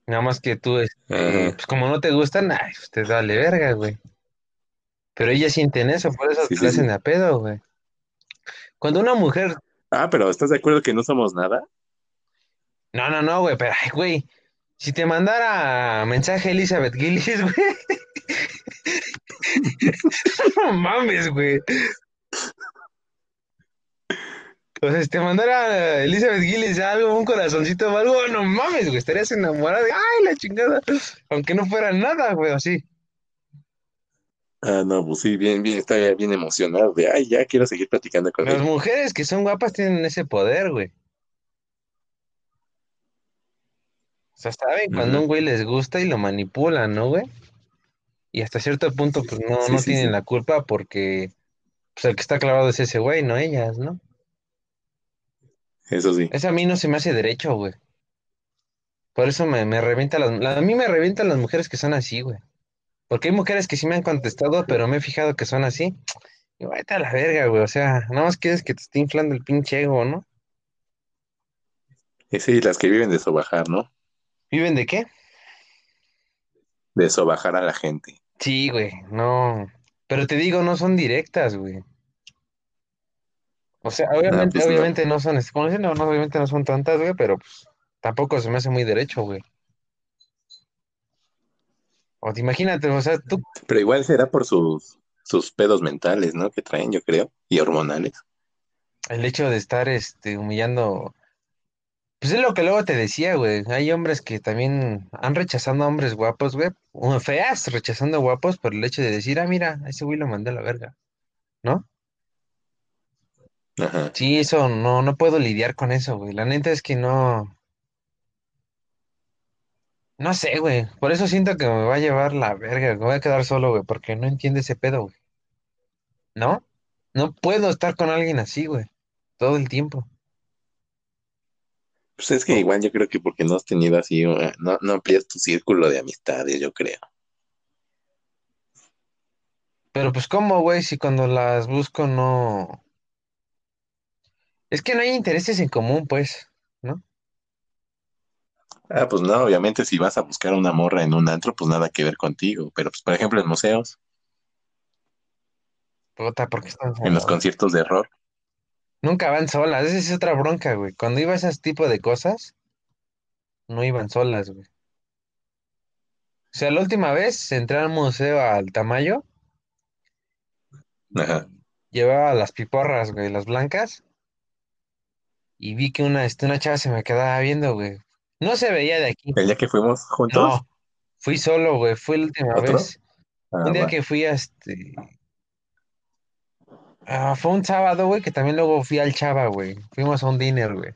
Nada más que tú, este, pues como no te gustan, ay, pues te dale verga, güey. Pero ellas sienten eso, por eso Sí, te sí, hacen sí. a pedo, güey. Cuando una mujer, Ah, pero ¿estás de acuerdo que no somos nada? no, no, no, güey, pero, ay, güey, si te mandara mensaje Elizabeth Gillies, güey, no mames, güey. Si te mandara Elizabeth Gillies algo, un corazoncito o algo, no mames, güey, estarías enamorada de, ay, la chingada, aunque no fuera nada, güey, así. Ah, no, pues sí, bien, bien, estaba bien emocionado de, ay, ya quiero seguir platicando con Las ella. mujeres que son guapas tienen ese poder, güey. O sea, saben cuando un güey les gusta y lo manipulan, ¿no, güey? Y hasta cierto punto, pues no, Sí, no sí, tienen sí. la culpa porque pues, el que está clavado es ese güey, no ellas, ¿no? Eso sí. Eso a mí no se me hace derecho, güey. Por eso me, me revienta las... la- a mí me revientan las mujeres que son así, güey. Porque hay mujeres que sí me han contestado, pero me he fijado que son así. Y vete a la verga, güey. O sea, nada más quieres que te esté inflando el pinche ego, ¿no? Y sí, las que viven de sobajar, ¿no? ¿Viven de qué? De sobajar a la gente. Sí, güey, no. Pero te digo, no son directas, güey. O sea, No, obviamente, pues no. obviamente no son, como dicen, no, no, obviamente no son tantas, güey, pero pues, tampoco se me hace muy derecho, güey. O te imagínate, o sea, tú, Pero igual será por sus, sus pedos mentales, ¿no? Que traen, yo creo, y hormonales. el hecho de estar, este, humillando, pues es lo que luego te decía, güey. Hay hombres que también han rechazado a hombres guapos, güey, feas rechazando guapos por el hecho de decir, ah, mira, a ese güey lo mandé a la verga, ¿no? Ajá. Sí, eso no, no puedo lidiar con eso, güey. La neta es que no, no sé, güey. Por eso siento que me va a llevar la verga, me voy a quedar solo, güey, porque no entiende ese pedo, güey. ¿No? No puedo estar con alguien así, güey, todo el tiempo. Pues es que igual yo creo que porque no has tenido así, una- no, no amplías tu círculo de amistades, yo creo. Pero pues, ¿cómo, güey? Si cuando las busco no... Es que no hay intereses en común, pues, ¿no? Ah, pues no, obviamente si vas a buscar una morra en un antro, pues nada que ver contigo. Pero pues, por ejemplo, en museos, Puta, ¿por qué están en los conciertos de rock, Nunca van solas, esa es otra bronca, güey. Cuando iba a ese tipo de cosas, no iban solas, güey. O sea, la última vez entré al museo al Tamayo, ajá. llevaba las piporras, güey, las blancas, y vi que una, este, una chava se me quedaba viendo, güey. No se veía de aquí. El día que fuimos juntos, No, fui solo, güey, fue la última ¿otro? vez. Ah, Un día va. que fui a este... ah, fue un sábado, güey, que también luego fui al Chava, güey. Fuimos a un dinner, güey.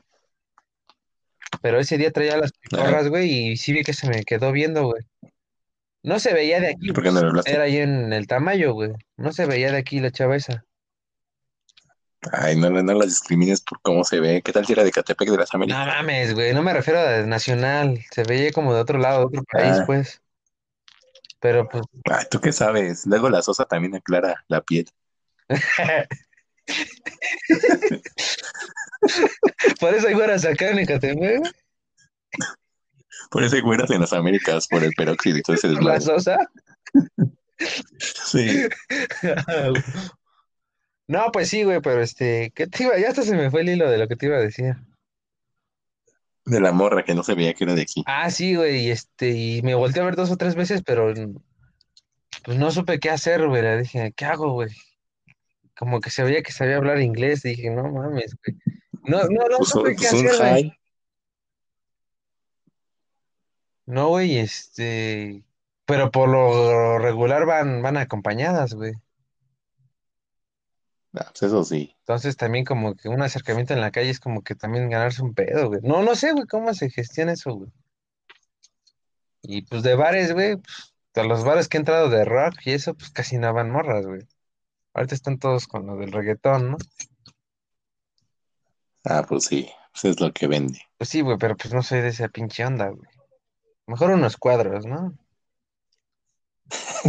Pero ese día traía las Ajá. piporras, güey, y sí vi que se me quedó viendo, güey. No se veía de aquí, ¿Por qué no le hablaste? era ahí en el Tamayo, güey. No se veía de aquí la chava esa. Ay, no, no, no las discrimines por cómo se ve. ¿Qué tal si era de Catepec de las No Américas? mames, güey, no me refiero a nacional. Se veía como de otro lado, de otro país, Ah, pues. Pero pues, ay, ¿tú qué sabes? Luego la sosa también aclara la piel. por eso hay güeras acá en Ecatepec, Por eso hay güeras en las Américas, por el peróxido y todo ese la sosa. Sí, No, pues sí, güey, pero este, ¿qué te iba? Ya hasta se me fue el hilo de lo que te iba a decir. de la morra que no se veía que era de aquí. Ah, sí, güey, y este, y me volteé a ver dos o tres veces, pero pues no supe qué hacer, güey. Le dije, ¿qué hago, güey? Como que se veía que sabía hablar inglés. Dije, no mames, güey. No, no, no Pues, supe qué pues un hacer, güey. No, güey, este, pero por lo regular van, van acompañadas, güey. Ah, pues eso sí. Entonces también como que un acercamiento en la calle es como que también ganarse un pedo, güey. No, no sé, güey, cómo se gestiona eso, güey. Y pues de bares, güey, pues, a los bares que he entrado de rock y eso, pues casi no van morras, güey. Ahorita están todos con lo del reggaetón, ¿no? Ah, pues sí. Pues es lo que vende. Pues sí, güey, pero pues no soy de esa pinche onda, güey. Mejor unos cuadros, ¿no?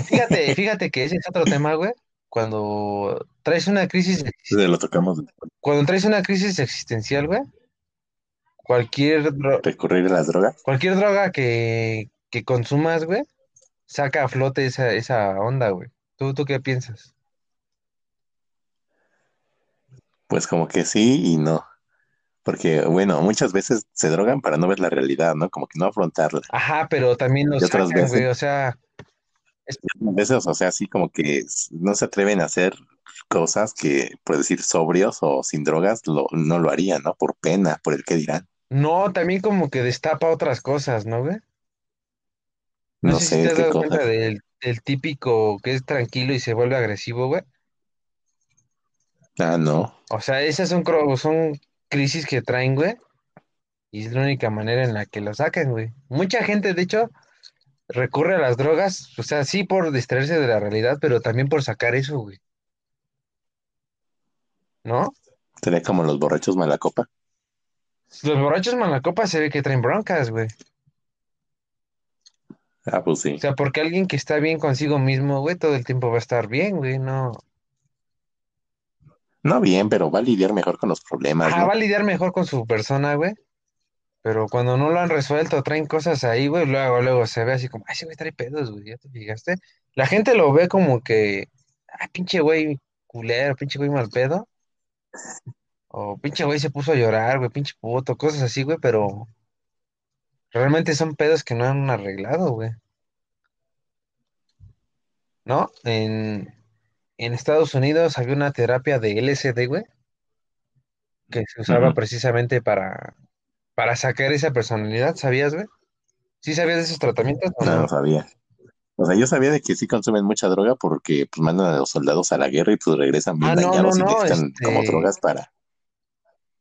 Fíjate, fíjate que ese es otro tema, güey. Cuando traes una crisis, Entonces lo tocamos cuando traes una crisis existencial, güey, cualquier, recurrir a las drogas. cualquier droga que, que consumas, güey, saca a flote esa, esa onda, güey. ¿Tú, tú qué piensas? Pues como que sí y no. Porque, bueno, muchas veces se drogan para no ver la realidad, ¿no? Como que no afrontarla. Ajá, pero también lo Y otras sacan, güey. veces, O sea, es- veces, o sea, así como que no se atreven a hacer cosas que, por decir, sobrios o sin drogas, lo- no lo harían, ¿no? Por pena, por el que dirán. no, también como que destapa otras cosas, ¿no, güey? No No sé si te sé has dado cuenta del típico que es tranquilo y se vuelve agresivo, güey. Ah, no. O sea, esas son, son crisis que traen, güey. Y es la única manera en la que lo sacan, güey. Mucha gente, de hecho, recurre a las drogas, o sea, sí por distraerse de la realidad, pero también por sacar eso, güey. ¿No? Sería como los borrachos malacopa. Los borrachos malacopas se ve que traen broncas, güey. Ah, pues O sí. sea, porque alguien que está bien consigo mismo, güey, todo el tiempo va a estar bien, güey, no. No bien, pero va a lidiar mejor con los problemas, Ajá, va a lidiar mejor con su persona, güey. Pero cuando no lo han resuelto, traen cosas ahí, güey, luego, luego se ve así como, ay, ese güey trae pedos, güey, ¿ya te fijaste? La gente lo ve como que, ah, pinche güey culero, pinche güey mal pedo. O pinche güey se puso a llorar, güey, pinche puto, cosas así, güey, pero realmente son pedos que no han arreglado, güey. ¿No? En, en Estados Unidos había una terapia de LSD, güey, que se usaba precisamente para, para sacar esa personalidad, ¿sabías, güey? ¿Sí sabías de esos tratamientos o No, no? no sabía. O sea, yo sabía de que sí consumen mucha droga porque pues mandan a los soldados a la guerra y pues regresan bien Ah, no, no, dañados y no, necesitan como este, drogas para,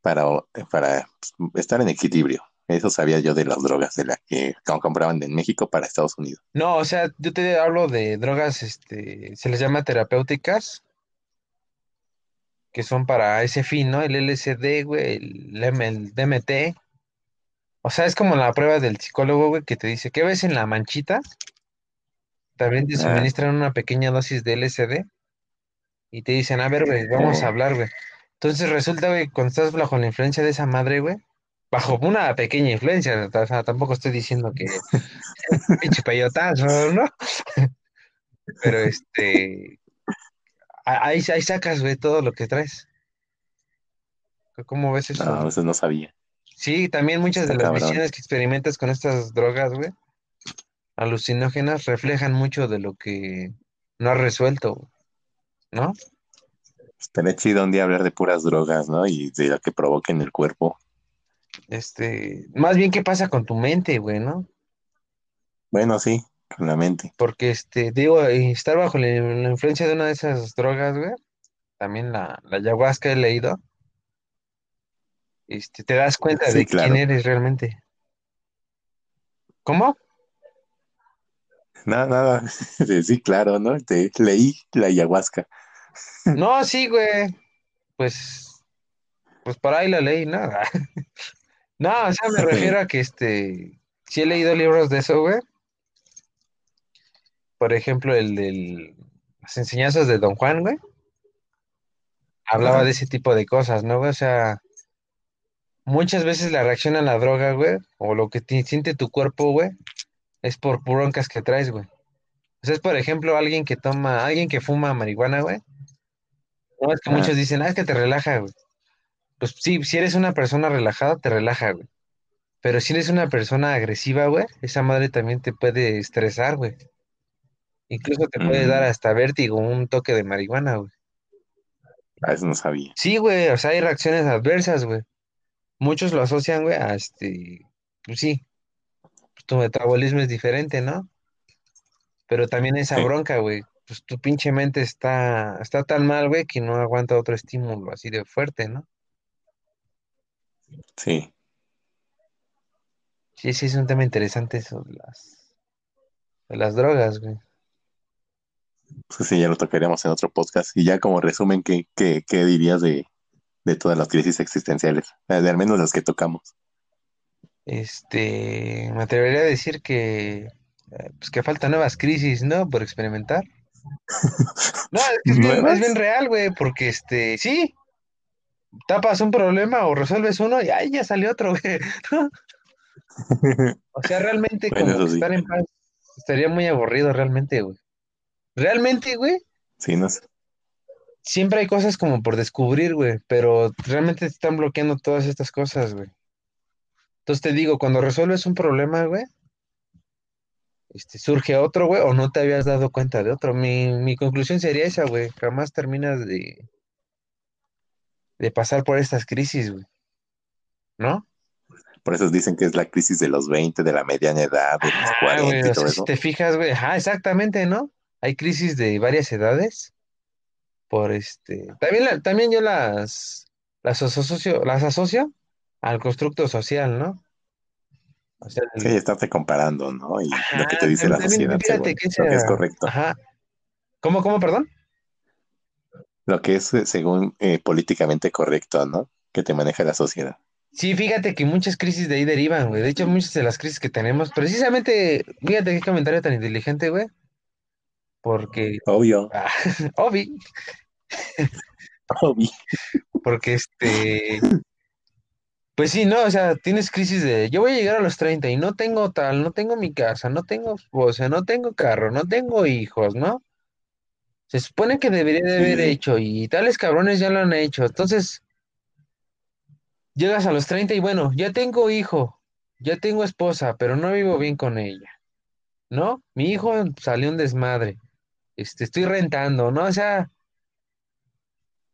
para, para pues, estar en equilibrio. Eso sabía yo de las drogas de las que compraban en México para Estados Unidos. no, o sea, yo te hablo de drogas, este, se les llama terapéuticas, que son para ese fin, ¿no? El LSD, güey, el, el DMT. O sea, es como la prueba del psicólogo, güey, que te dice, ¿qué ves en la manchita? También te Ah, suministran una pequeña dosis de LSD y te dicen, a ver, güey, vamos a hablar, güey. Entonces resulta, güey, cuando estás bajo la influencia de esa madre, güey, bajo una pequeña influencia, o sea, tampoco estoy diciendo que pinche peyotazo, ¿no? Pero este, ahí, ahí sacas, güey, todo lo que traes. ¿Cómo ves eso, no, eso no sabía. Sí, también muchas de las cabrón. visiones que experimentas con estas drogas, güey, alucinógenas, reflejan mucho de lo que no has resuelto, ¿no? Estaría chido un día hablar de puras drogas, ¿no? Y de lo que provoca en el cuerpo. Este, más bien qué pasa con tu mente, güey, ¿no? Bueno, sí, con la mente. Porque, este, digo, eh, estar bajo la, la influencia de una de esas drogas, güey, también la, la ayahuasca he leído, este, te das cuenta Sí, de quién eres realmente. ¿Cómo? Nada, nada. Sí, claro, ¿no? Te leí la ayahuasca. No, sí, güey, pues, pues por ahí la ley, nada. No, o sea, me refiero a que, este, sí he leído libros de eso, güey. Por ejemplo, el de las enseñanzas de Don Juan, güey. Hablaba de ese tipo de cosas, ¿no, güey? O sea, muchas veces la reacción a la droga, güey, o lo que siente tu cuerpo, güey, es por broncas que traes, güey. O sea, es por ejemplo alguien que toma, alguien que fuma marihuana, güey. No es que muchos dicen, ah, es que te relaja, güey. Pues sí, si eres una persona relajada, te relaja, güey. Pero si eres una persona agresiva, güey, esa madre también te puede estresar, güey. Incluso te puede dar mm, hasta vértigo, un toque de marihuana, güey. a eso no sabía. Sí, güey, o sea, hay reacciones adversas, güey. Muchos lo asocian, güey, a este, pues sí, tu metabolismo es diferente, ¿no? Pero también esa Sí, bronca, güey, pues tu pinche mente está, está tan mal, güey, que no aguanta otro estímulo así de fuerte, ¿no? Sí. Sí, sí, es un tema interesante eso de las, de las drogas, güey. Pues sí, ya lo tocaríamos en otro podcast. Y ya como resumen, ¿qué, qué, qué dirías de, de todas las crisis existenciales? Eh, De al menos las que tocamos. Este, me atrevería a decir que, eh, pues que faltan nuevas crisis, ¿no? Por experimentar. No, es que es bien, es bien real, güey, porque este, sí, tapas un problema o resuelves uno y ahí ya salió otro, güey. O sea, realmente Bueno, como sí. estar en paz estaría muy aburrido realmente, güey. Realmente, güey, Sí, no sé. siempre hay cosas como por descubrir, güey, pero realmente te están bloqueando todas estas cosas, güey. Entonces te digo, cuando resuelves un problema, güey, este, surge otro, güey, o no te habías dado cuenta de otro. Mi, mi conclusión sería esa, güey. Jamás terminas de, de pasar por estas crisis, güey, ¿no? Por eso dicen que es la crisis de los 20, de la mediana edad, de los Ah, güey, 40 y o sea, todo si eso. te fijas, güey, ajá, exactamente, ¿no? Hay crisis de varias edades por este, también, la- también yo las, las asocio, las asocio al constructo social, ¿no? O sea, Sí, estarte comparando, ¿no? Y lo que te dice la sociedad fíjate según que lo que es correcto. ajá, ¿cómo, cómo, perdón? Lo que es eh, según eh, políticamente correcto, ¿no? Que te maneja la sociedad. Sí, fíjate que muchas crisis de ahí derivan, güey. De hecho, muchas de las crisis que tenemos, precisamente, fíjate qué comentario tan inteligente, güey, porque, Obvio, ah, obvi, obvio. porque este, pues sí, no, o sea, tienes crisis de, yo voy a llegar a los 30 y no tengo tal, no tengo mi casa, no tengo esposa, no tengo carro, no tengo hijos, ¿no? Se supone que debería de haber hecho y tales cabrones ya lo han hecho. Entonces, llegas a los 30 y bueno, ya tengo hijo, ya tengo esposa, pero no vivo bien con ella, ¿no? Mi hijo salió un desmadre, este, estoy rentando, ¿no? O sea,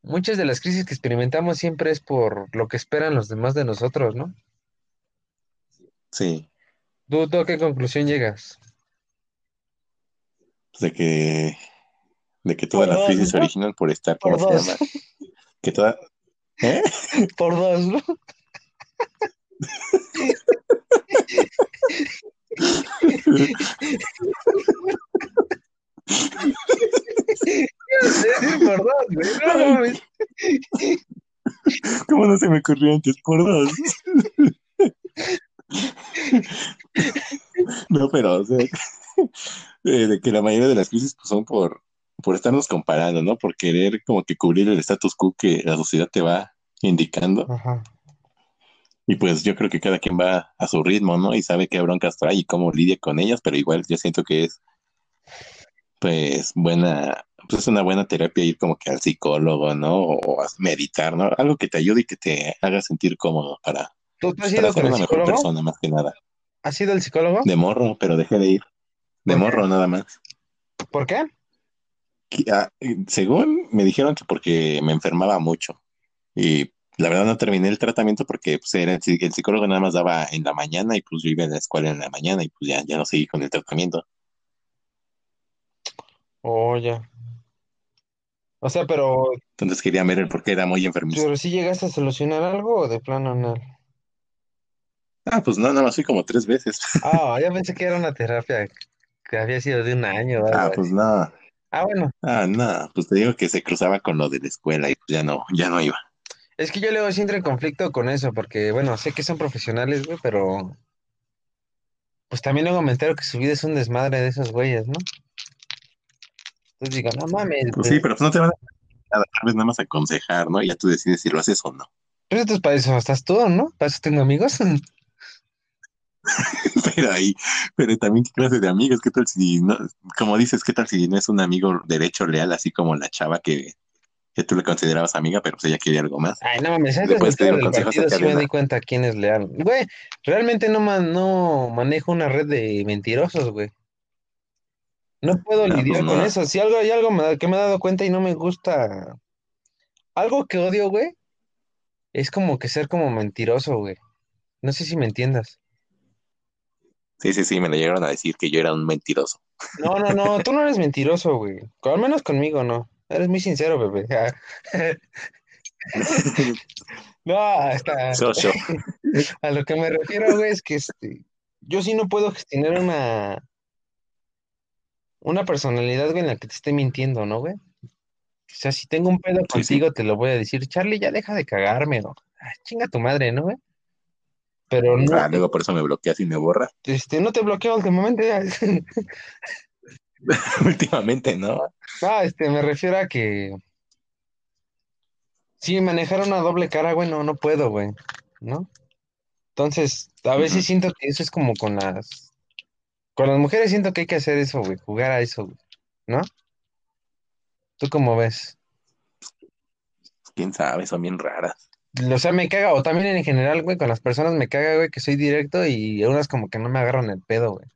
muchas de las crisis que experimentamos siempre es por lo que esperan los demás de nosotros, ¿no? sí. ¿Tú, tú a qué conclusión llegas? De que, de que Por todas las dos, crisis ¿no? originan por estar, Por ¿cómo se dos, llama? Que toda, ¿eh? por dos, ¿no? Por dos, güey, no mames. ¿Cómo no se me ocurrió antes? Por dos. No, pero, o sea, eh, de que la mayoría de las crisis pues, son por, por estarnos comparando, ¿no? Por querer como que cubrir el status quo que la sociedad te va indicando. Ajá. Y pues yo creo que cada quien va a su ritmo, ¿no? Y sabe qué broncas trae y cómo lidia con ellas, pero igual yo siento que es, pues, buena, pues es una buena terapia ir como que al psicólogo, ¿no? O a meditar, ¿no? Algo que te ayude y que te haga sentir cómodo para, ¿Tú, tú has para ido ser con el una mejor psicólogo? persona, más que nada. ¿Has ido al psicólogo? De morro, pero dejé de ir. De morro nada más. ¿Por qué? Ah, según me dijeron que porque me enfermaba mucho. Y la verdad no terminé el tratamiento porque pues, era el, psi- el psicólogo nada más daba en la mañana y pues yo iba a la escuela en la mañana y pues ya, ya no seguí con el tratamiento. Oh, ya. O sea, pero, Entonces quería ver el por qué era muy enfermizo. pero si llegaste a solucionar algo o de plano no. Ah, pues no, nada más fui como tres veces. Ah, ya pensé que era una terapia que había sido de un año Ah, pues no. Ah, bueno, Ah, no. Pues te digo que se cruzaba con lo de la escuela y pues ya no, ya no iba. es que yo luego sí entro en conflicto con eso, porque, bueno, sé que son profesionales, güey, pero pues también luego me entero que su vida es un desmadre de esos güeyes, ¿no? Entonces digo, no mames, Pues güey. sí, pero pues no te van a nada, tal vez nada más aconsejar, ¿no? Y ya tú decides si lo haces o no. Pues entonces para eso estás tú, ¿no? Para eso tengo amigos. Pero ahí, pero también qué clase de amigos, qué tal si no, como dices, qué tal si no es un amigo derecho leal, así como la chava que, que tú le considerabas amiga, pero pues ella quería algo más. Ay, no mames, antes Le de puedes pedir entrar un del partido sí me di cuenta quién es leal. Güey, realmente no, man, no manejo una red de mentirosos, güey. No puedo pues lidiar con eso. Si algo hay algo me- que me he dado cuenta y no me gusta, algo que odio, güey, es como que ser como mentiroso, güey. No sé si me entiendas. Sí, sí, sí, me lo llegaron a decir que yo era un mentiroso. No, no, no, tú no eres mentiroso, güey. Al menos conmigo, no. Eres muy sincero, bebé. No, yo. a lo que me refiero, güey, es que este, yo sí no puedo gestionar una, una personalidad, güey, en la que te esté mintiendo, ¿no, güey? O sea, si tengo un pedo Sí, sí. contigo, te lo voy a decir, Charlie, ya deja de cagarme, o "Ah, chinga tu madre, ¿no, güey? Pero no, Ah, luego por eso me bloqueas y me borras. este, no te bloqueo últimamente. Últimamente, ¿no? No, este, me refiero a que sí, manejar una doble cara, güey, no, no puedo, güey, ¿no? Entonces, a veces siento que eso es como con las, con las mujeres siento que hay que hacer eso, güey, jugar a eso, güey, ¿no? ¿Tú cómo ves? Quién sabe, son bien raras. O sea, me caga, o también en general, güey, con las personas me caga, güey, que soy directo y unas como que no me agarran el pedo, güey.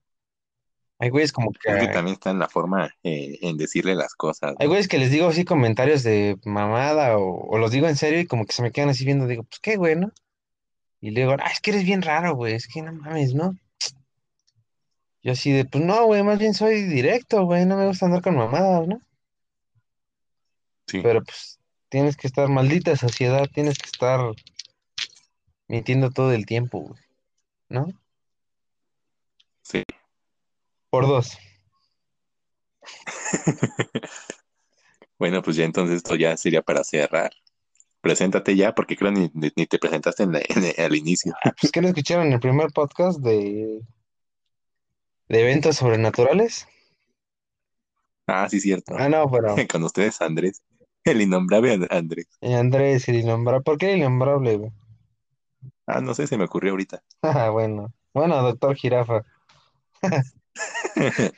Hay güeyes como que, Es que también está en la forma eh, en decirle las cosas, hay ¿no? güeyes que les digo así comentarios de mamada o, o los digo en serio y como que se me quedan así viendo, digo, pues qué, güey, ¿no? Y le digo, ah, es que eres bien raro, güey, es que no mames, ¿no? Yo así de, pues no, güey, más bien soy directo, güey, no me gusta andar con mamadas, ¿no? Sí, Pero pues tienes que estar, maldita sociedad, tienes que estar mintiendo todo el tiempo, güey, ¿no? sí. Por dos. Bueno, pues ya entonces esto ya sería para cerrar. Preséntate ya, porque creo ni, ni, te presentaste en la- en al inicio. Ah, pues que no escucharon el primer podcast de, de eventos sobrenaturales. Ah, sí, cierto. Ah, no, pero Con ustedes, Andrés. El innombrable And- Andrés. eh, Andrés, el innombrable. ¿Por qué el innombrable, güey? Ah, no sé, se me ocurrió ahorita. Ah, bueno. Bueno, doctor Jirafa.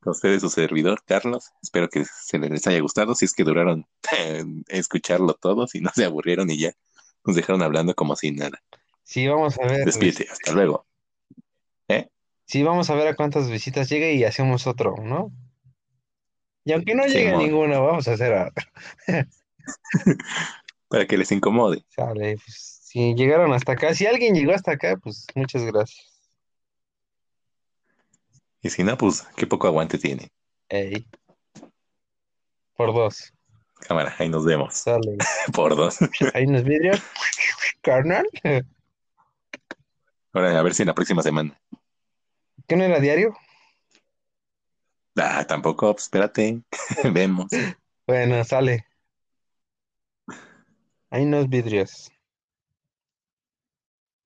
Con ustedes su servidor, Carlos. Espero que se les haya gustado. Si es que duraron escucharlo todo, si no se aburrieron y ya nos dejaron hablando como si nada. Sí, vamos a ver. Despídete, hasta luego. ¿Eh? Sí, vamos a ver a cuántas visitas llega y hacemos otro, ¿no? Y aunque no llegue Simón. ninguno, vamos a hacer otro. Para que les incomode. Sale, pues, si llegaron hasta acá, si alguien llegó hasta acá, pues muchas gracias. Y si no, pues qué poco aguante tiene. Ey. Por dos. Cámara, ahí nos vemos. Sale. Por dos. Hay unos vidrios. Carnal. Ahora, a ver si en la próxima semana. ¿Qué no era diario? Ah, tampoco, pues, espérate. Vemos. Bueno, sale. Hay unos vidrios.